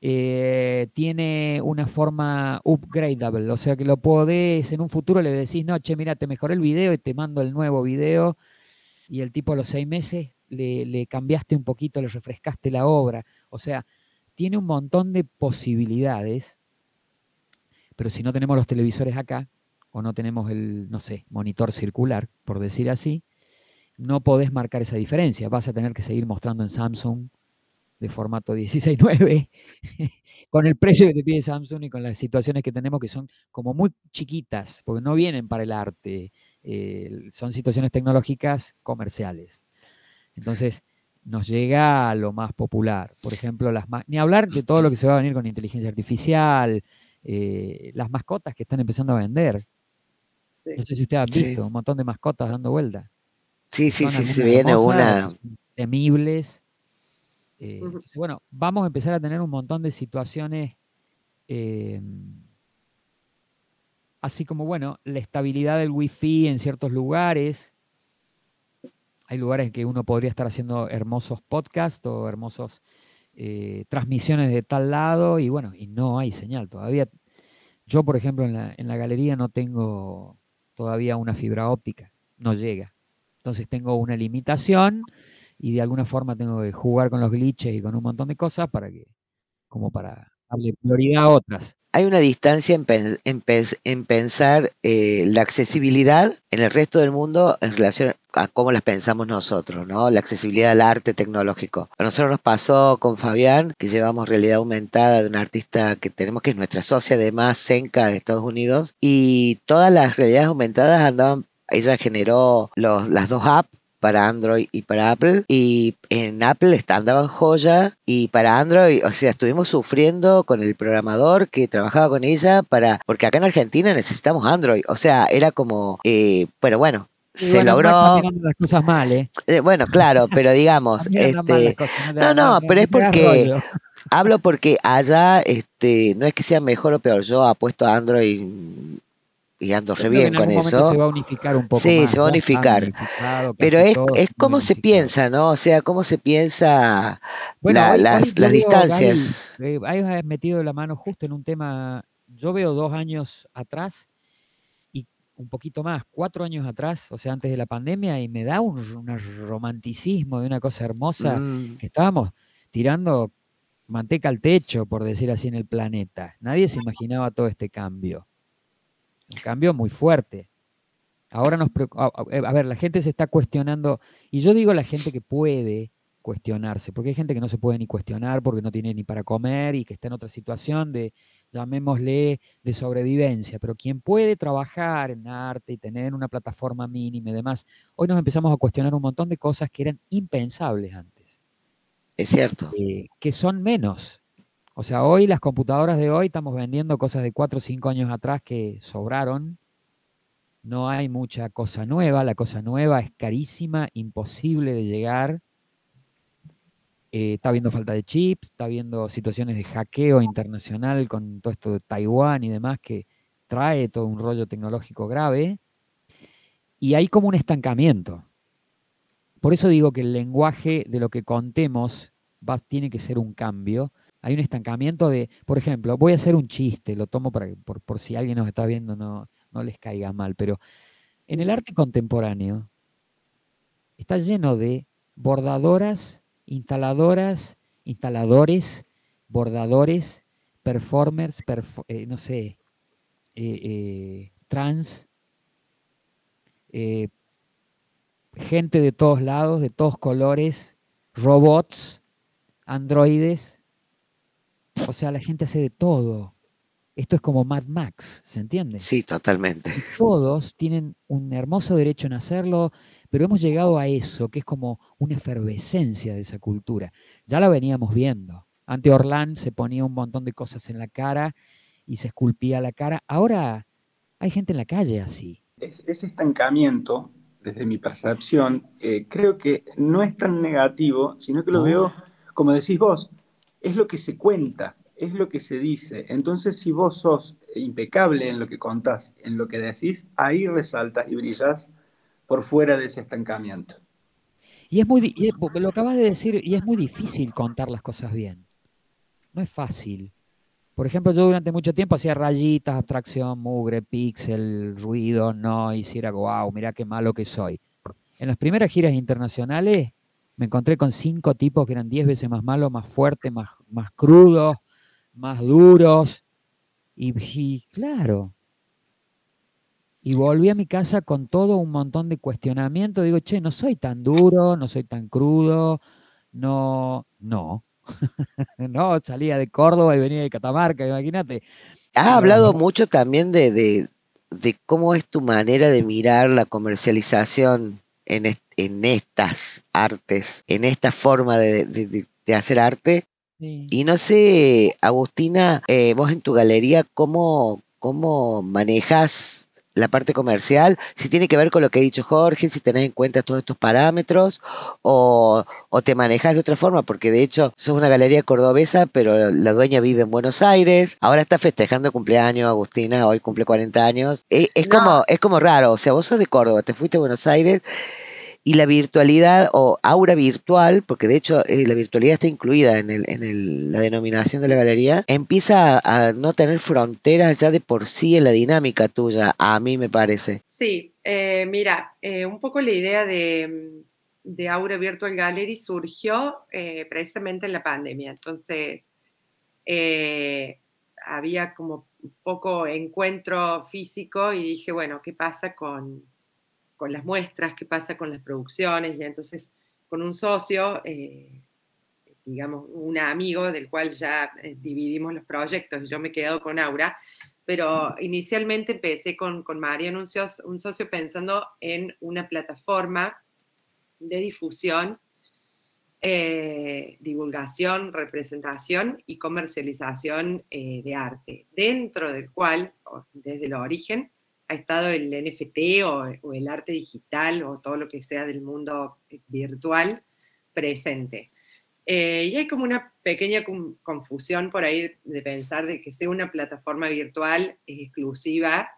Eh, tiene una forma upgradeable, o sea que lo podés, en un futuro le decís, no, che, mira, te mejoré el video y te mando el nuevo video y el tipo a los seis meses le, cambiaste un poquito, le refrescaste la obra. O sea, tiene un montón de posibilidades, pero si no tenemos los televisores acá, o no tenemos el, no sé, monitor circular, por decir así, no podés marcar esa diferencia. Vas a tener que seguir mostrando en Samsung de formato 16.9, con el precio que te pide Samsung y con las situaciones que tenemos que son como muy chiquitas, porque no vienen para el arte, eh, son situaciones tecnológicas comerciales. Entonces, nos llega a lo más popular. Por ejemplo, las ni hablar de todo lo que se va a venir con inteligencia artificial, eh, las mascotas que están empezando a vender. No sé si usted ha visto un montón de mascotas dando vuelta. Sí, sí, sí, se viene una. Temibles eh, bueno, vamos a empezar a tener un montón de situaciones, em, así como, bueno, la estabilidad del wifi en ciertos lugares. Hay lugares en que uno podría estar haciendo hermosos podcasts o hermosos eh, transmisiones de tal lado y bueno, y no hay señal todavía. Yo, por ejemplo, en la, en la galería no tengo todavía una fibra óptica, no llega. Entonces tengo una limitación y de alguna forma tengo que jugar con los glitches y con un montón de cosas para que, como para darle prioridad a otras. Hay una distancia en, pensar eh, la accesibilidad en el resto del mundo en relación a cómo las pensamos nosotros, ¿no? La accesibilidad al arte tecnológico. A nosotros nos pasó con Fabián, que llevamos realidad aumentada de un artista que tenemos, que es nuestra socia además, Senca de Estados Unidos, y todas las realidades aumentadas andaban ella generó los, las dos apps para Android y para Apple. Y en Apple andaban joya y para Android, o sea, estuvimos sufriendo con el programador que trabajaba con ella para, porque acá en Argentina necesitamos Android. O sea, era como, eh, pero bueno, se logró. Las cosas mal, ¿eh? ¿eh? bueno, claro, pero digamos, este, no, no, pero es porque hablo porque allá, este, no es que sea mejor o peor. Yo apuesto a Android y ando re bien con eso. Se va a unificar un poco. Sí, se va a unificar. Pero es, es cómo se piensa, ¿no? O sea, cómo se piensa las, las distancias. Eh, ahí has metido la mano justo en un tema. Yo veo dos años atrás y un poquito más, cuatro años atrás, o sea, antes de la pandemia, y me da un, romanticismo de una cosa hermosa mm. que estábamos tirando manteca al techo, por decir así, en el planeta. Nadie se imaginaba todo este cambio. Un cambio muy fuerte. Ahora nos eh, a ver, la gente se está cuestionando, y yo digo la gente que puede cuestionarse, porque hay gente que no se puede ni cuestionar porque no tiene ni para comer y que está en otra situación de, llamémosle, de sobrevivencia, pero quien puede trabajar en arte y tener una plataforma mínima y demás, hoy nos empezamos a cuestionar un montón de cosas que eran impensables antes. Es cierto. Eh, que son menos. O sea, hoy las computadoras de hoy estamos vendiendo cosas de 4 o 5 años atrás que sobraron. No hay mucha cosa nueva. La cosa nueva es carísima, imposible de llegar. Eh, está habiendo falta de chips, está habiendo situaciones de hackeo internacional con todo esto de Taiwán y demás que trae todo un rollo tecnológico grave. Y hay como un estancamiento. Por eso digo que el lenguaje de lo que contemos tiene que ser un cambio hay un estancamiento de, por ejemplo, voy a hacer un chiste, lo tomo para, por, por si alguien nos está viendo no, les caiga mal, pero en el arte contemporáneo está lleno de bordadoras, instaladoras, instaladores, bordadores, performers, eh, no sé, eh, eh, trans, gente de todos lados, de todos colores, robots, androides, o sea, la gente hace de todo. Esto es como Mad Max, ¿se entiende? Sí, totalmente. todos tienen un hermoso derecho en hacerlo, pero hemos llegado a eso, que es como una efervescencia de esa cultura. Ya la veníamos viendo. Ante Orlán se ponía un montón de cosas en la cara y se esculpía la cara. Ahora hay gente en la calle así. ese estancamiento, desde mi percepción, eh, creo que no es tan negativo, sino que lo veo, como decís vos, es lo que se cuenta, es lo que se dice. Entonces, si vos sos impecable en lo que contás, en lo que decís, ahí resaltas y brillas por fuera de ese estancamiento. Y es muy, lo acabas de decir, y es muy difícil contar las cosas bien. No es fácil. Por ejemplo, yo durante mucho tiempo hacía rayitas, abstracción, mugre, pixel, ruido, no, y si era wow, mira qué malo que soy. En las primeras giras internacionales me encontré con cinco tipos que eran diez veces más malos, más fuertes, más, más crudos, más duros. Y, claro, y volví a mi casa con todo un montón de cuestionamiento. Digo, che, no soy tan duro, no soy tan crudo, no, no. no, salía de Córdoba y venía de Catamarca, imagínate. Has hablado mucho también de, de, cómo es tu manera de mirar la comercialización en, en estas artes, en esta forma de, hacer arte. Y no sé, Agustina, eh, vos en tu galería, ¿cómo, cómo manejas la parte comercial, si tiene que ver con lo que ha dicho Jorge, si tenés en cuenta todos estos parámetros o, o, te manejas de otra forma, porque de hecho sos una galería cordobesa, pero la dueña vive en Buenos Aires, ahora está festejando cumpleaños, Agustina, hoy cumple 40 años. Eh, es, como, es como raro, o sea, vos sos de Córdoba, te fuiste a Buenos Aires y la virtualidad o aura virtual, porque de hecho eh, la virtualidad está incluida en, la denominación de la galería, empieza a, no tener fronteras ya de por sí en la dinámica tuya, a mí me parece. Sí, eh, mira, eh, un poco la idea de, de Aura Virtual Gallery surgió precisamente en la pandemia, entonces había como poco encuentro físico y dije, bueno, ¿qué pasa con, con las muestras? ¿Qué pasa con las producciones? Y entonces con un socio, eh, digamos, un amigo del cual ya eh, dividimos los proyectos, yo me he quedado con Aura, pero inicialmente empecé con, con María, un socio pensando en una plataforma de difusión eh, divulgación, representación y comercialización de arte, dentro del cual, desde el origen, ha estado el NFT o, el arte digital o todo lo que sea del mundo eh, virtual presente. y hay como una pequeña confusión por ahí de pensar de que sea una plataforma virtual exclusiva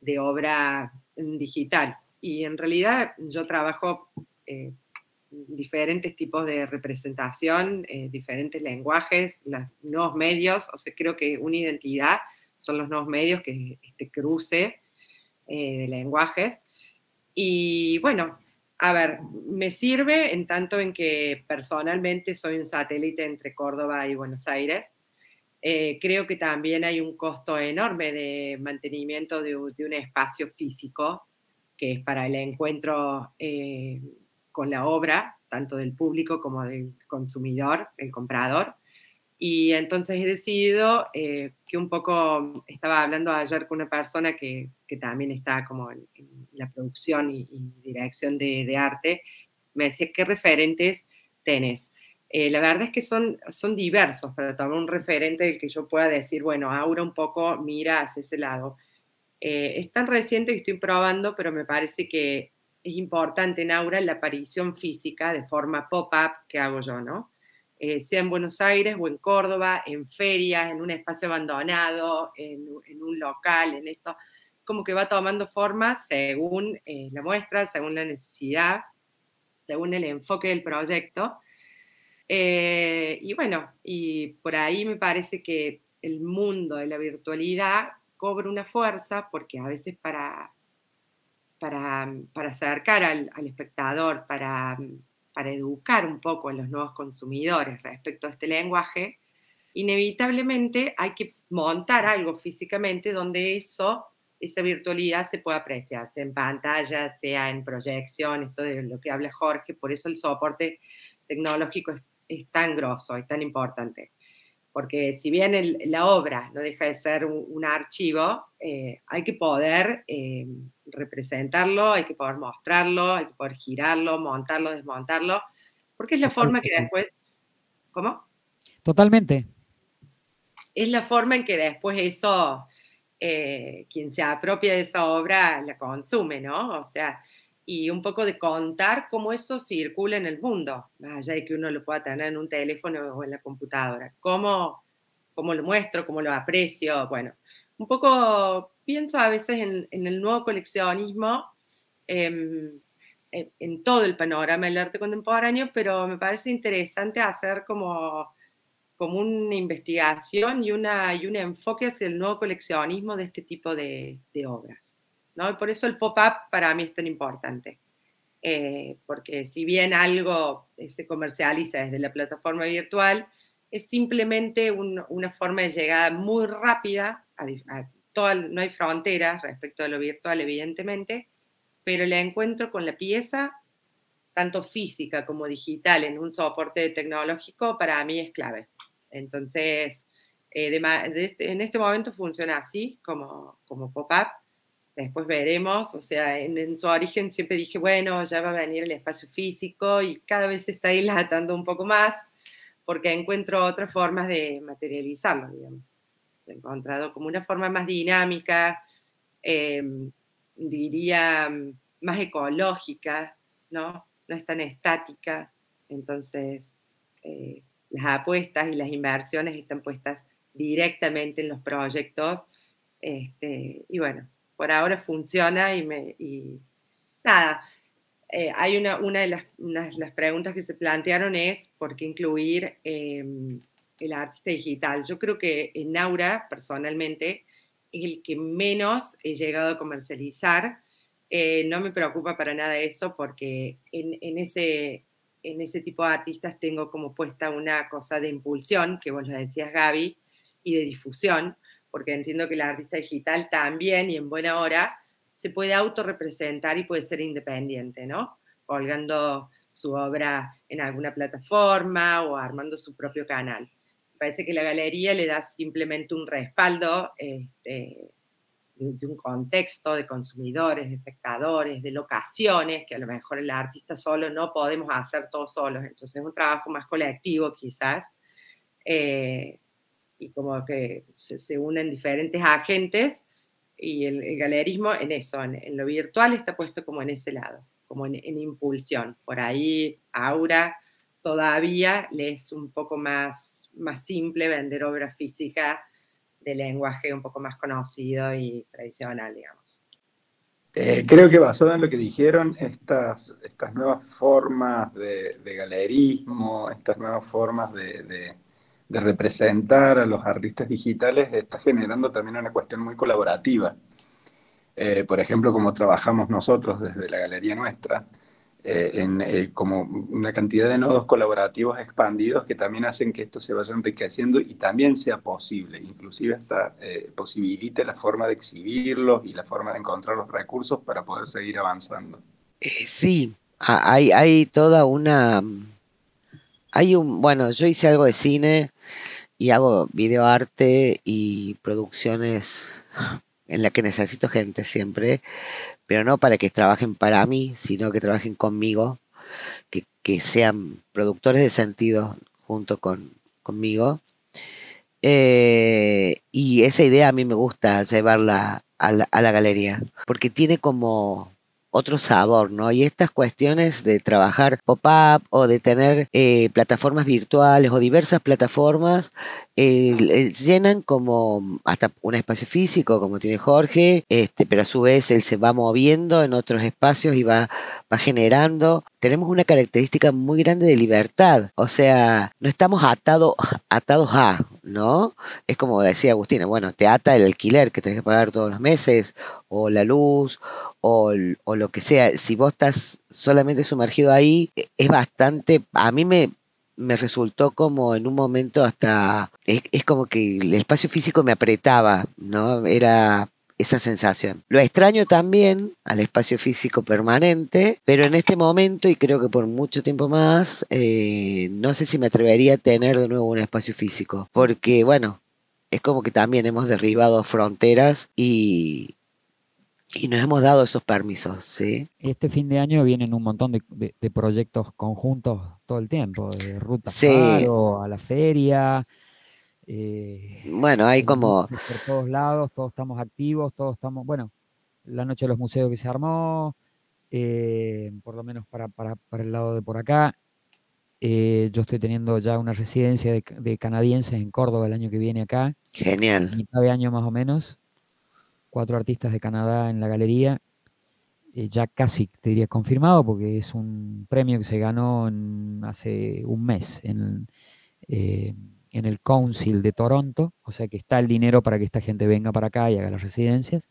de obra digital. Y en realidad yo trabajo diferentes tipos de representación, eh, diferentes lenguajes, los nuevos medios, o sea, creo que una identidad son los nuevos medios que este cruce eh, de lenguajes. Y bueno, a ver, me sirve en tanto en que personalmente soy un satélite entre Córdoba y Buenos Aires. Eh, creo que también hay un costo enorme de mantenimiento de, un espacio físico, que es para el encuentro con la obra, tanto del público como del consumidor, el comprador. Y entonces he decidido eh, que un poco, estaba hablando ayer con una persona que, que también está como en, la producción y, dirección de, arte, me decía, ¿qué referentes tenés? Eh, la verdad es que son, son diversos, para tomar un referente del que yo pueda decir, bueno, Aura un poco mira hacia ese lado. Eh, es tan reciente que estoy probando, pero me parece que es importante en Aura la aparición física de forma pop-up que hago yo, ¿no? Eh, sea en Buenos Aires o en Córdoba, en ferias, en un espacio abandonado, en, un local, en esto, como que va tomando forma según eh, la muestra, según la necesidad, según el enfoque del proyecto. Eh, y bueno, y por ahí me parece que el mundo de la virtualidad cobra una fuerza porque a veces para para, acercar al, espectador, para, educar un poco a los nuevos consumidores respecto a este lenguaje, inevitablemente hay que montar algo físicamente donde eso, esa virtualidad se pueda apreciar, sea en pantalla, sea en proyección, esto de lo que habla Jorge, por eso el soporte tecnológico es, es tan grosso, es tan importante porque si bien la obra no deja de ser un, archivo, eh, hay que poder eh, representarlo, hay que poder mostrarlo, hay que poder girarlo, montarlo, desmontarlo, porque es la forma que después... ¿Cómo? Totalmente. Es la forma en que después eso, eh, quien se apropia de esa obra, la consume, ¿no? O sea, y un poco de contar cómo eso circula en el mundo, más allá de que uno lo pueda tener en un teléfono o en la computadora. Cómo, cómo lo muestro, cómo lo aprecio. Bueno, un poco pienso a veces en, el nuevo coleccionismo, em, en, todo el panorama del arte contemporáneo, pero me parece interesante hacer como, como una investigación y, una, y un enfoque hacia el nuevo coleccionismo de este tipo de obras. ¿No? por eso el pop-up para mí es tan importante. Eh, porque si bien algo se comercializa desde la plataforma virtual, es simplemente una forma de llegada muy rápida, a, no hay fronteras respecto a lo virtual, evidentemente, pero el encuentro con la pieza, tanto física como digital, en un soporte tecnológico, para mí es clave. Entonces, eh, este, en este momento funciona así, como, como pop-up, después veremos, o sea, en, su origen siempre dije, bueno, ya va a venir el espacio físico y cada vez se está dilatando un poco más porque encuentro otras formas de materializarlo, digamos. He encontrado como una forma más dinámica, em, diría más ecológica, ¿no? No es tan estática, entonces eh, las apuestas y las inversiones están puestas directamente en los proyectos, este, y bueno, por ahora funciona y me... nada, eh, hay una, una, de las, las, preguntas que se plantearon es por qué incluir em, el artista digital. Yo creo que en Aura, personalmente, es el que menos he llegado a comercializar. Eh, no me preocupa para nada eso porque en, en, ese, en ese tipo de artistas tengo como puesta una cosa de impulsión, que vos lo decías Gaby, y de difusión porque entiendo que el artista digital también y en buena hora se puede autorrepresentar y puede ser independiente, ¿no? Colgando su obra en alguna plataforma o armando su propio canal. parece que la galería le da simplemente un respaldo este, de un contexto de consumidores, de espectadores, de locaciones, que a lo mejor el artista solo no podemos hacer todos solos. Entonces es un trabajo más colectivo quizás. Eh, y como que se, unen diferentes agentes y el, galerismo en eso, en, lo virtual está puesto como en ese lado, como en, en impulsión. Por ahí Aura todavía le es un poco más, más simple vender obra física de lenguaje un poco más conocido y tradicional, digamos. Eh, creo que basado en lo que dijeron, estas, estas nuevas formas de, galerismo, estas nuevas formas de, representar a los artistas digitales, está generando también una cuestión muy colaborativa. Eh, por ejemplo, como trabajamos nosotros desde la galería nuestra, eh, en, eh, como una cantidad de nodos colaborativos expandidos que también hacen que esto se vaya enriqueciendo y también sea posible, inclusive hasta posibilite la forma de exhibirlos y la forma de encontrar los recursos para poder seguir avanzando. sí, hay, hay toda una... Hay un, bueno, yo hice algo de cine y hago videoarte y producciones en la que necesito gente siempre pero no para que trabajen para mí, sino que trabajen conmigo, que, sean productores de sentido junto con, conmigo. Eh, y esa idea a mí me gusta llevarla a la, a la galería, porque tiene como otro sabor, ¿no? Y estas cuestiones de trabajar pop-up o de tener eh, plataformas virtuales o diversas plataformas eh, llenan como hasta un espacio físico como tiene Jorge, este, pero a su vez él se va moviendo en otros espacios y va, va generando. Tenemos una característica muy grande de libertad, o sea, no estamos atados a, ¿no? Es como decía Agustina, bueno, te ata el alquiler que tenés que pagar todos los meses, o la luz, o, lo que sea, si vos estás solamente sumergido ahí, e, es bastante, a mí me, me resultó como en un momento hasta, es, como que el espacio físico me apretaba, ¿no? Era esa sensación. Lo extraño también al espacio físico permanente, pero en este momento, y creo que por mucho tiempo más, eh, no sé si me atrevería a tener de nuevo un espacio físico, porque bueno, es como que también hemos derribado fronteras y, y nos hemos dado esos permisos, ¿sí? Este fin de año vienen un montón de, proyectos conjuntos todo el tiempo, de ruta a la feria. Eh, bueno, hay como... Por todos lados, todos estamos activos, todos estamos... Bueno, la noche de los museos que se armó, eh, por lo menos para, el lado de por acá. Eh, yo estoy teniendo ya una residencia de, de, canadienses en Córdoba el año que viene acá. Genial. Mitad de año más o menos cuatro artistas de Canadá en la galería. Eh, ya casi te diría confirmado porque es un premio que se ganó hace un mes en, eh, en, el Council de Toronto, o sea que está el dinero para que esta gente venga para acá y haga las residencias.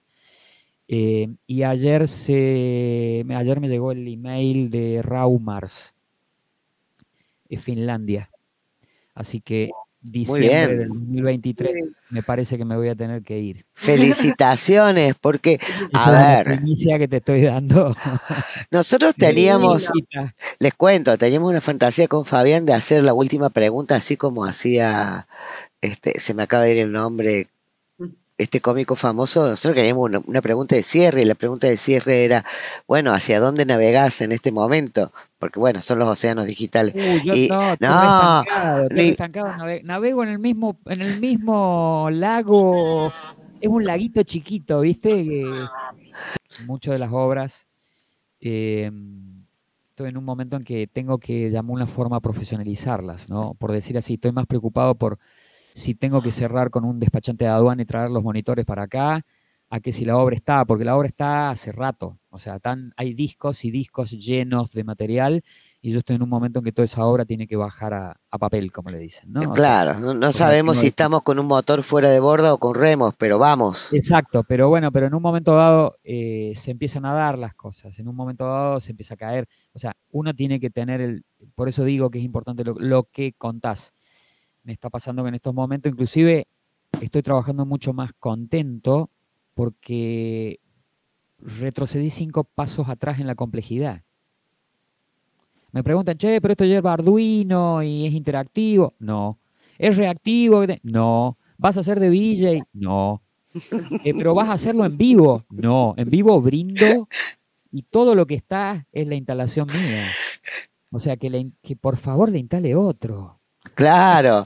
Eh, y ayer, se, ayer me llegó el email de Raumars, Finlandia. Así que diciembre del 2023, me parece que me voy a tener que ir. Felicitaciones, porque, a ver. La inicia que te estoy dando. Nosotros teníamos, les cuento, teníamos una fantasía con Fabián de hacer la última pregunta, así como hacía, este, se me acaba de ir el nombre, este cómico famoso, nosotros queríamos una, pregunta de cierre y la pregunta de cierre era, bueno, ¿hacia dónde navegás en este momento? Porque bueno, son los océanos digitales. y, no, no estancado, navego en el mismo, en el mismo lago, es un laguito chiquito, ¿viste? muchas de las obras. Em, estoy en un momento en que tengo que, de alguna forma, profesionalizarlas, ¿no? Por decir así, estoy más preocupado por si tengo que cerrar con un despachante de aduana y traer los monitores para acá, a que si la obra está, porque la obra está hace rato, o sea, hay discos y discos llenos de material y yo estoy en un momento en que toda esa obra tiene que bajar a, papel, como le dicen. ¿no? Claro, no, sabemos si estamos con un motor fuera de borda o con remos, pero vamos. Exacto, pero bueno, pero en un momento dado eh, se empiezan a dar las cosas, en un momento dado se empieza a caer, o sea, uno tiene que tener el, por eso digo que es importante lo que contás me está pasando que en estos momentos, inclusive estoy trabajando mucho más contento porque retrocedí cinco pasos atrás en la complejidad. Me preguntan, che, pero esto lleva Arduino y es interactivo. No. ¿Es reactivo? No. ¿Vas a hacer de DJ? No. Eh, ¿Pero vas a hacerlo en vivo? No. En vivo brindo y todo lo que está es la instalación mía. O sea, que, que por favor le instale otro. Claro,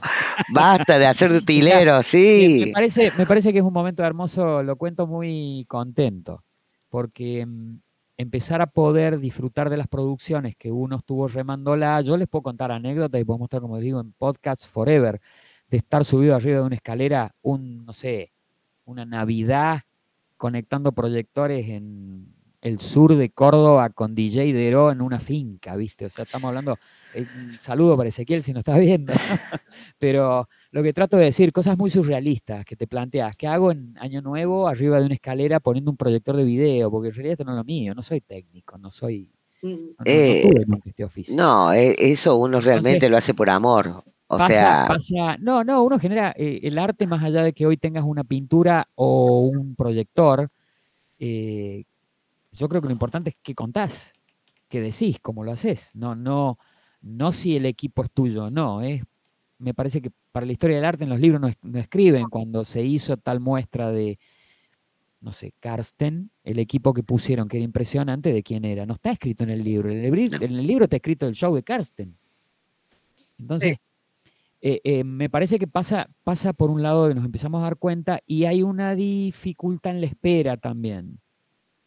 basta de hacer utilero, sí. Me parece, me parece que es un momento hermoso, lo cuento muy contento, porque mm, empezar a poder disfrutar de las producciones que uno estuvo remándola, yo les puedo contar anécdotas y puedo mostrar, como digo, en Podcasts Forever, de estar subido arriba de una escalera, un, no sé, una Navidad conectando proyectores en el sur de Córdoba con DJ Dero en una finca, ¿viste? O sea, estamos hablando, eh, un saludo para Ezequiel si no estás viendo, pero lo que trato de decir, cosas muy surrealistas que te planteas, ¿qué hago en Año Nuevo arriba de una escalera poniendo un proyector de video? Porque en realidad esto no es lo mío, no soy técnico, no soy... No, no, eh, este oficio. no eh, eso uno realmente lo hace por amor. O sea. no, no, uno genera el arte más allá de que hoy tengas una pintura o un proyector. Eh, yo creo que lo importante es qué contás, qué decís, cómo lo haces. No, no, no si el equipo es tuyo, no. Es, me parece que para la historia del arte en los libros no, escriben cuando se hizo tal muestra de, no sé, Karsten, el equipo que pusieron, que era impresionante, de quién era. No está escrito en el libro. En el, libro está escrito el show de Karsten. Entonces, eh, eh, me parece que pasa, pasa por un lado que nos empezamos a dar cuenta y hay una dificultad en la espera también.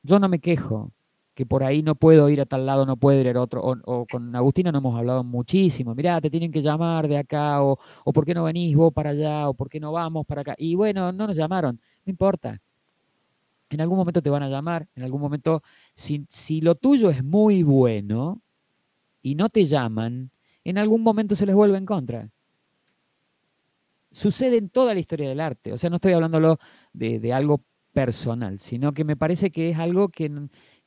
Yo no me quejo, que por ahí no puedo ir a tal lado, no puedo ir a otro. O, con Agustina no hemos hablado muchísimo. Mirá, te tienen que llamar de acá, o, o por qué no venís vos para allá, o por qué no vamos para acá. Y bueno, no nos llamaron, no importa. En algún momento te van a llamar, en algún momento, si, si lo tuyo es muy bueno y no te llaman, en algún momento se les vuelve en contra sucede en toda la historia del arte. O sea, no estoy hablando de, de, algo personal, sino que me parece que es algo que,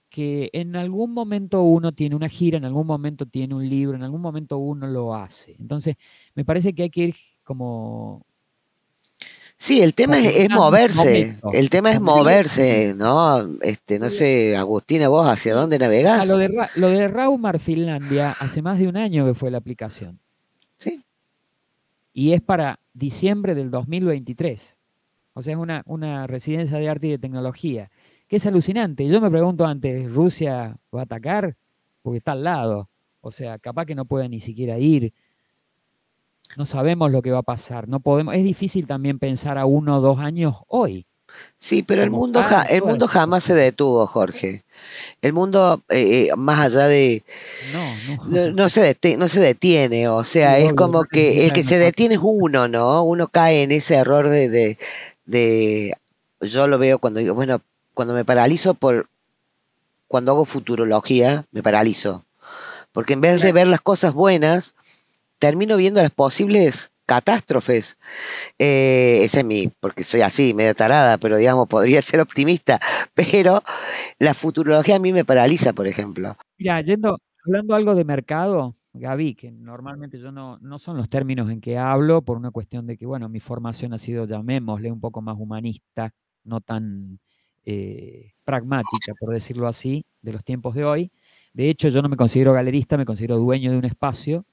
que en algún momento uno tiene una gira, en algún momento tiene un libro, en algún momento uno lo hace. Entonces, me parece que hay que ir como... Sí, el tema es, moverse, el tema es moverse, ¿no? Este, no sé, Agustina, vos hacia dónde navegás. lo, de, lo de Raumar Finlandia, hace más de un año que fue la aplicación. Sí. Y es para diciembre del 2023. O sea, es una, una residencia de arte y de tecnología, que es alucinante. Yo me pregunto antes, ¿Rusia va a atacar? Porque está al lado. O sea, capaz que no puede ni siquiera ir. No sabemos lo que va a pasar. No podemos, es difícil también pensar a uno o dos años hoy. Sí, pero el mundo, el mundo jamás se detuvo, Jorge. El mundo, eh, eh, más allá de... No, no. se detiene, no se detiene, o sea, es como que el que se detiene es uno, ¿no? Uno cae en ese error de, de... Yo lo veo cuando digo, bueno, cuando me paralizo por... Cuando hago futurología, me paralizo. Porque en vez de ver las cosas buenas, termino viendo las posibles catástrofes. Eh, ese es mi, porque soy así, media tarada, pero digamos, podría ser optimista. Pero la futurología a mí me paraliza, por ejemplo. Mira, yendo, hablando algo de mercado, Gaby, que normalmente yo no, no son los términos en que hablo, por una cuestión de que, bueno, mi formación ha sido, llamémosle, un poco más humanista, no tan eh, pragmática, por decirlo así, de los tiempos de hoy. De hecho, yo no me considero galerista, me considero dueño de un espacio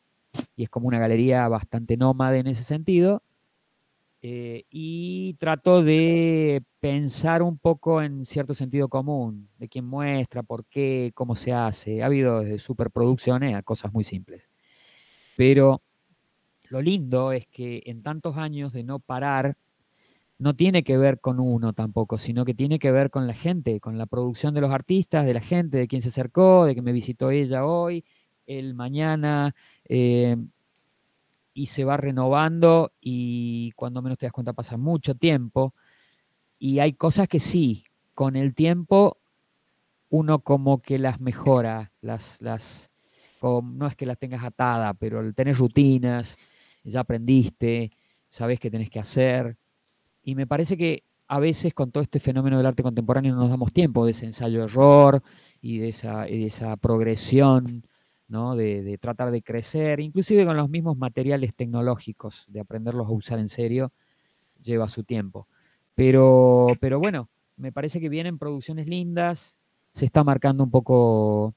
y es como una galería bastante nómade en ese sentido. Eh, y trato de pensar un poco en cierto sentido común, de quién muestra, por qué, cómo se hace. Ha habido desde superproducciones a cosas muy simples. Pero lo lindo es que en tantos años de no parar, no tiene que ver con uno tampoco, sino que tiene que ver con la gente, con la producción de los artistas, de la gente, de quien se acercó, de que me visitó ella hoy, el mañana, eh, y se va renovando y cuando menos te das cuenta pasa mucho tiempo. Y hay cosas que sí, con el tiempo uno como que las mejora, las, las, no es que las tengas atadas, pero tenés rutinas, ya aprendiste, sabes qué tenés que hacer. Y me parece que a veces con todo este fenómeno del arte contemporáneo no nos damos tiempo de ese ensayo-error y de esa, de esa progresión de, tratar de crecer, inclusive con los mismos materiales tecnológicos, de aprenderlos a usar en serio. lleva su tiempo. Pero, pero bueno, me parece que vienen producciones lindas, se está marcando un poco,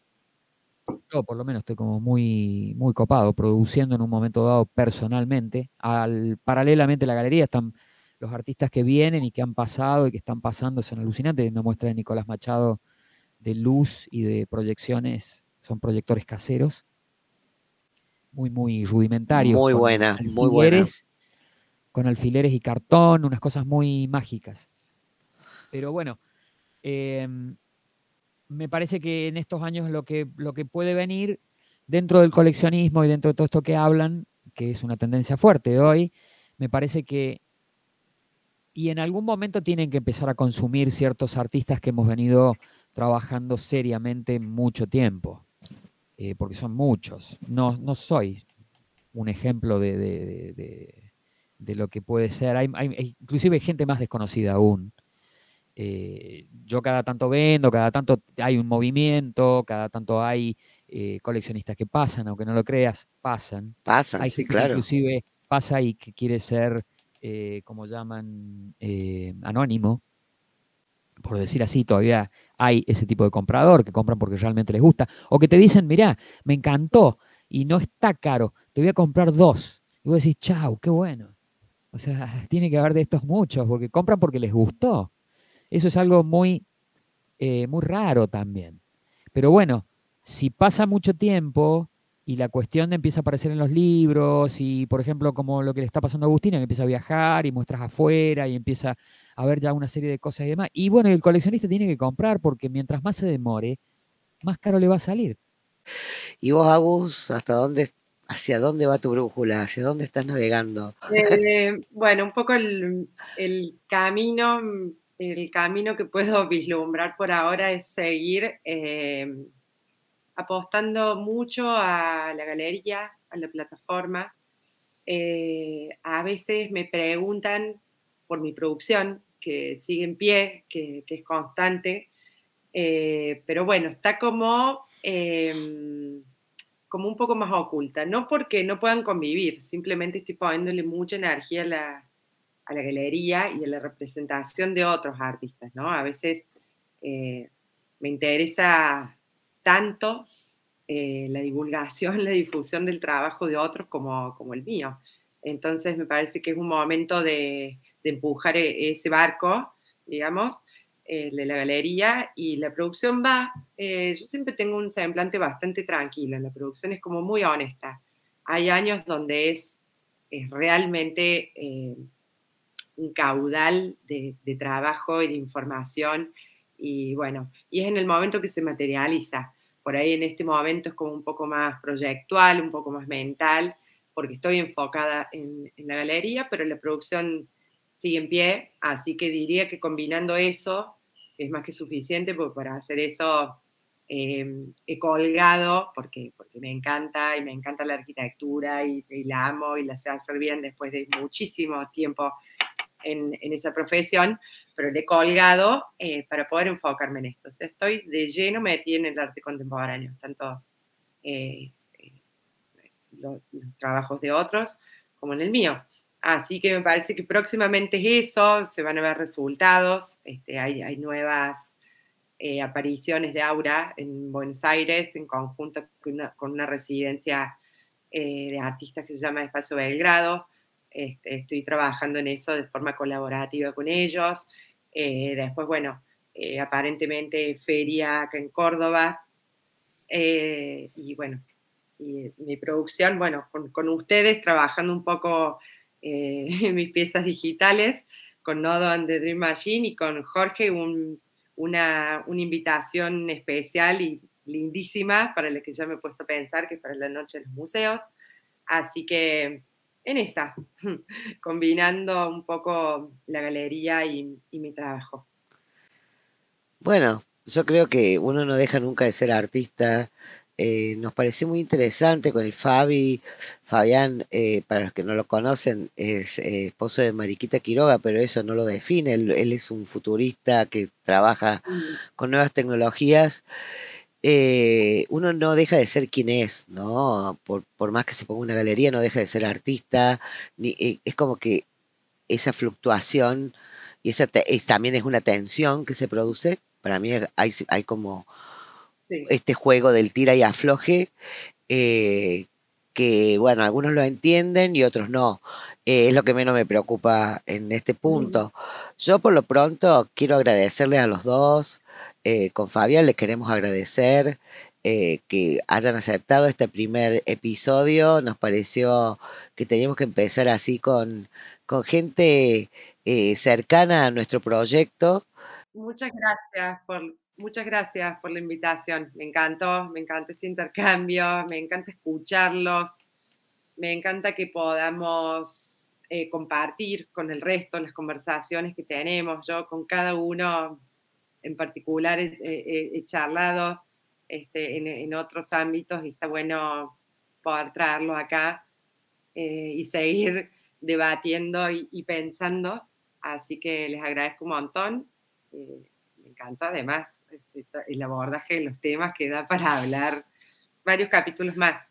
yo por lo menos estoy como muy, muy copado, produciendo en un momento dado personalmente. Al, paralelamente a la galería están los artistas que vienen y que han pasado y que están pasando, son alucinantes. Una muestra de Nicolás Machado de luz y de proyecciones, son proyectores caseros, muy, muy rudimentarios. Muy buena, muy buena. Con alfileres y cartón, unas cosas muy mágicas. Pero bueno, em, me parece que en estos años lo que, lo que puede venir dentro del coleccionismo y dentro de todo esto que hablan, que es una tendencia fuerte de hoy, me parece que, y en algún momento tienen que empezar a consumir ciertos artistas que hemos venido trabajando seriamente mucho tiempo, eh, porque son muchos. No, no soy un ejemplo de, lo que puede ser. Hay, hay, inclusive hay gente más desconocida aún. Eh, yo cada tanto vendo, cada tanto hay un movimiento, cada tanto hay eh, coleccionistas que pasan, aunque no lo creas, pasan. Pasan, sí, claro. Inclusive pasa y que quiere ser, como llaman, anónimo, por decir así, todavía hay ese tipo de comprador que compran porque realmente les gusta, o que te dicen, mirá, me encantó y no está caro, te voy a comprar dos. Y vos decís, chau, qué bueno. O sea, tiene que haber de estos muchos, porque compran porque les gustó. Eso es algo muy, eh, muy raro también. Pero bueno, si pasa mucho tiempo y la cuestión empieza a aparecer en los libros y, por ejemplo, como lo que le está pasando a Agustina, que empieza a viajar y muestras afuera y empieza a ver ya una serie de cosas y demás. Y bueno, el coleccionista tiene que comprar porque mientras más se demore, más caro le va a salir. ¿Y vos, Agus, hasta dónde, hacia dónde va tu brújula? ¿Hacia dónde estás navegando? Eh, bueno, un poco el, el camino el camino que puedo vislumbrar por ahora es seguir eh, apostando mucho a la galería, a la plataforma. Eh, a veces me preguntan por mi producción, que sigue en pie, que, es constante, eh, pero bueno, está como, em, como un poco más oculta, no porque no puedan convivir, simplemente estoy poniéndole mucha energía a la, a la galería y a la representación de otros artistas, ¿no? A veces eh, me interesa tanto eh, la divulgación, la difusión del trabajo de otros como, como el mío. Entonces me parece que es un momento de, empujar e, ese barco, digamos, eh, de la galería y la producción va, yo siempre tengo un semblante bastante tranquilo, la producción es como muy honesta. Hay años donde es, es realmente un caudal de, trabajo y de información y bueno, y es en el momento que se materializa. Por ahí en este momento es como un poco más proyectual, un poco más mental, porque estoy enfocada en, la galería, pero la producción sigue en pie, así que diría que combinando eso es más que suficiente, porque para hacer eso eh, he colgado, porque, porque me encanta y me encanta la arquitectura y, y, la amo y la sé hacer bien después de muchísimo tiempo en, esa profesión, pero le he colgado eh, para poder enfocarme en esto. Estoy de lleno metida en el arte contemporáneo, tanto eh, eh, los, trabajos de otros como en el mío. Así que me parece que próximamente es eso, se van a ver resultados, este, hay, nuevas apariciones de Aura en Buenos Aires en conjunto con una, con una residencia de artistas que se llama Espacio Belgrado. Este, estoy trabajando en eso de forma colaborativa con ellos. Eh, después, bueno, eh, aparentemente feria en Córdoba. Eh, y bueno, y mi producción, bueno, con, ustedes trabajando un poco en mis piezas digitales, con Nodo and the Dream Machine y con Jorge, una, una invitación especial y lindísima para la que ya me he puesto a pensar, que es para la Noche de los Museos. Así que en esa, combinando un poco la galería y, mi trabajo. Bueno, yo creo que uno no deja nunca de ser artista. Eh, nos pareció muy interesante con el Fabi. Fabián, eh, para los que no lo conocen, es eh, esposo de Mariquita Quiroga, pero eso no lo define. Él, él es un futurista que trabaja mm. con nuevas tecnologías eh, uno no deja de ser quien es, ¿no? Por, más que se ponga una galería, no deja de ser artista. Ni, eh, es como que esa fluctuación y esa también es una tensión que se produce. Para mí hay, hay como este juego del tira y afloje, eh, que bueno, algunos lo entienden y otros no. Es lo que menos me preocupa en este punto. Yo por lo pronto quiero agradecerles a los dos. Eh, con Fabián les queremos agradecer que hayan aceptado este primer episodio. Nos pareció que teníamos que empezar así con, con gente cercana a nuestro proyecto. Muchas gracias por, muchas gracias por la invitación. Me encantó, me encanta este intercambio, me encanta escucharlos, me encanta que podamos eh, compartir con el resto las conversaciones que tenemos. Yo con cada uno en particular he, charlado este, en, otros ámbitos y está bueno poder traerlo acá eh, y seguir debatiendo y, pensando. Así que les agradezco un montón. Eh, me encanta además este, el abordaje de los temas que da para hablar varios capítulos más.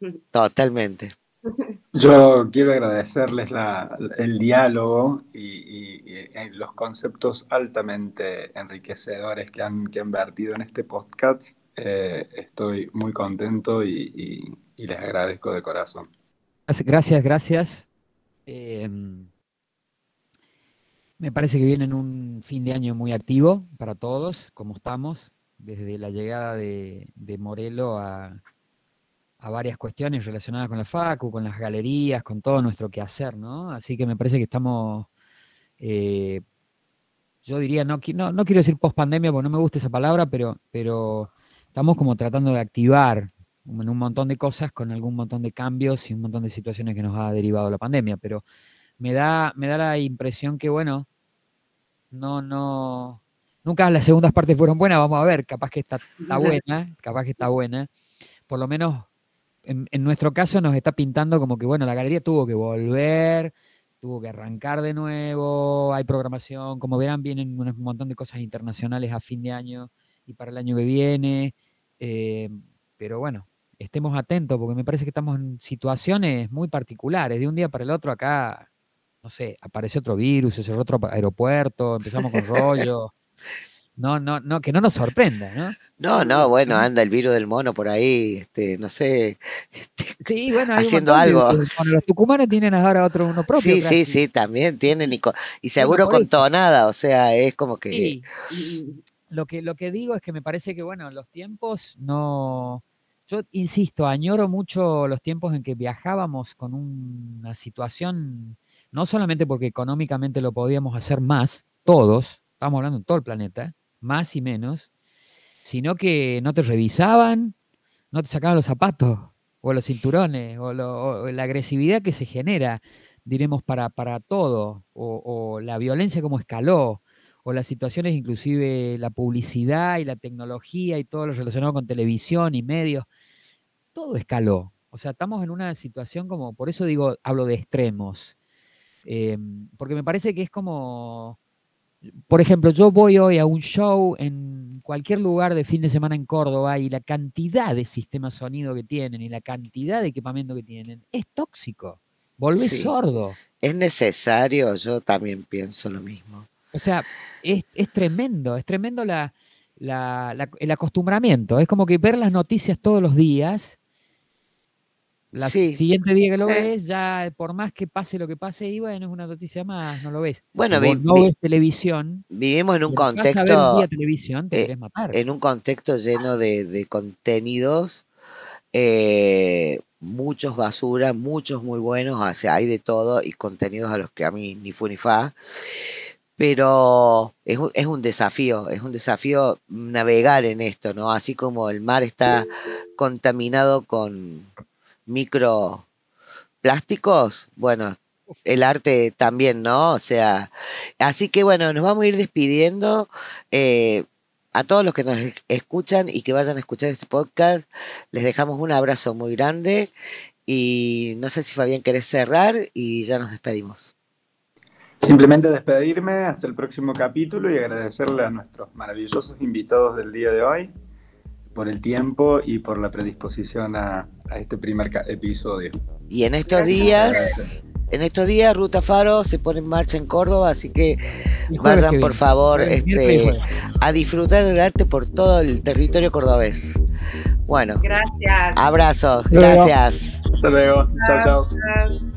Totalmente. Yo quiero agradecerles el diálogo y, los conceptos altamente enriquecedores que han, que han vertido en este podcast. Eh, estoy muy contento y, les agradezco de corazón. Gracias, gracias. Eh, me parece que viene en un fin de año muy activo para todos, como estamos, desde la llegada de, Morelo a, varias cuestiones relacionadas con la FACU, con las galerías, con todo nuestro quehacer, ¿no? Así que me parece que estamos, eh, yo diría, no, no, no quiero decir post pandemia porque no me gusta esa palabra, pero, pero estamos como tratando de activar en un montón de cosas con algún montón de cambios y un montón de situaciones que nos ha derivado la pandemia, pero me da, me da la impresión que, bueno, no, no, nunca las segundas partes fueron buenas, vamos a ver, capaz que está, buena, capaz que está buena. Por lo menos en, nuestro caso nos está pintando como que, bueno, la galería tuvo que volver, tuvo que arrancar de nuevo, hay programación, como verán, vienen un montón de cosas internacionales a fin de año y para el año que viene, eh, pero bueno, estemos atentos porque me parece que estamos en situaciones muy particulares, de un día para el otro acá no sé, aparece otro virus, se cerró otro aeropuerto, empezamos con rollo. No, no, no, que no nos sorprenda, ¿no? No, no, bueno, anda el virus del mono por ahí, este, no sé, este, sí, bueno, haciendo algo. Bueno, los tucumanos tienen ahora otro uno propio. Sí, sí, sí, también tienen y, y seguro con tonada, o sea, es como que. Sí, lo que lo que digo es que me parece que bueno, los tiempos no. Yo insisto, añoro mucho los tiempos en que viajábamos con una situación no solamente porque económicamente lo podíamos hacer más, todos, estamos hablando en todo el planeta, más y menos, sino que no te revisaban, no te sacaban los zapatos o los cinturones o, la agresividad que se genera, diremos, para, para todo, o, la violencia como escaló, o las situaciones, inclusive la publicidad y la tecnología y todo lo relacionado con televisión y medios, todo escaló. O sea, estamos en una situación como, por eso digo, hablo de extremos. Em, porque me parece que es como, por ejemplo, yo voy hoy a un show en cualquier lugar de fin de semana en Córdoba y la cantidad de sistemas sonido que tienen y la cantidad de equipamiento que tienen es tóxico. Volvés sordo. Es necesario, yo también pienso lo mismo. O sea, es, tremendo, es tremendo la, el acostumbramiento. Es como que ver las noticias todos los días la siguiente día que lo eh. ves, ya por más que pase lo que pase, y bueno, es una noticia más, no lo ves. Bueno, no ves televisión. Vivimos en un contexto. televisión, te eh, matar. En un contexto lleno de, contenidos, eh, muchos basura, muchos muy buenos, o sea, hay de todo, y contenidos a los que a mí ni fu ni fa. Pero es, es un desafío, es un desafío navegar en esto, ¿no? Así como el mar está contaminado con microplásticos, bueno, el arte también, ¿no? O sea, así que bueno, nos vamos a ir despidiendo. Eh, a todos los que nos escuchan y que vayan a escuchar este podcast, les dejamos un abrazo muy grande y no sé si Fabián querés cerrar y ya nos despedimos. Simplemente despedirme hasta el próximo capítulo y agradecerle a nuestros maravillosos invitados del día de hoy por el tiempo y por la predisposición a, este primer episodio. Y en estos días, en estos días Ruta Faro se pone en marcha en Córdoba, así que vayan que por viene. favor este, a disfrutar del arte por todo el territorio cordobés. Bueno, Gracias. abrazos, gracias. Hasta luego. Chao. Chao.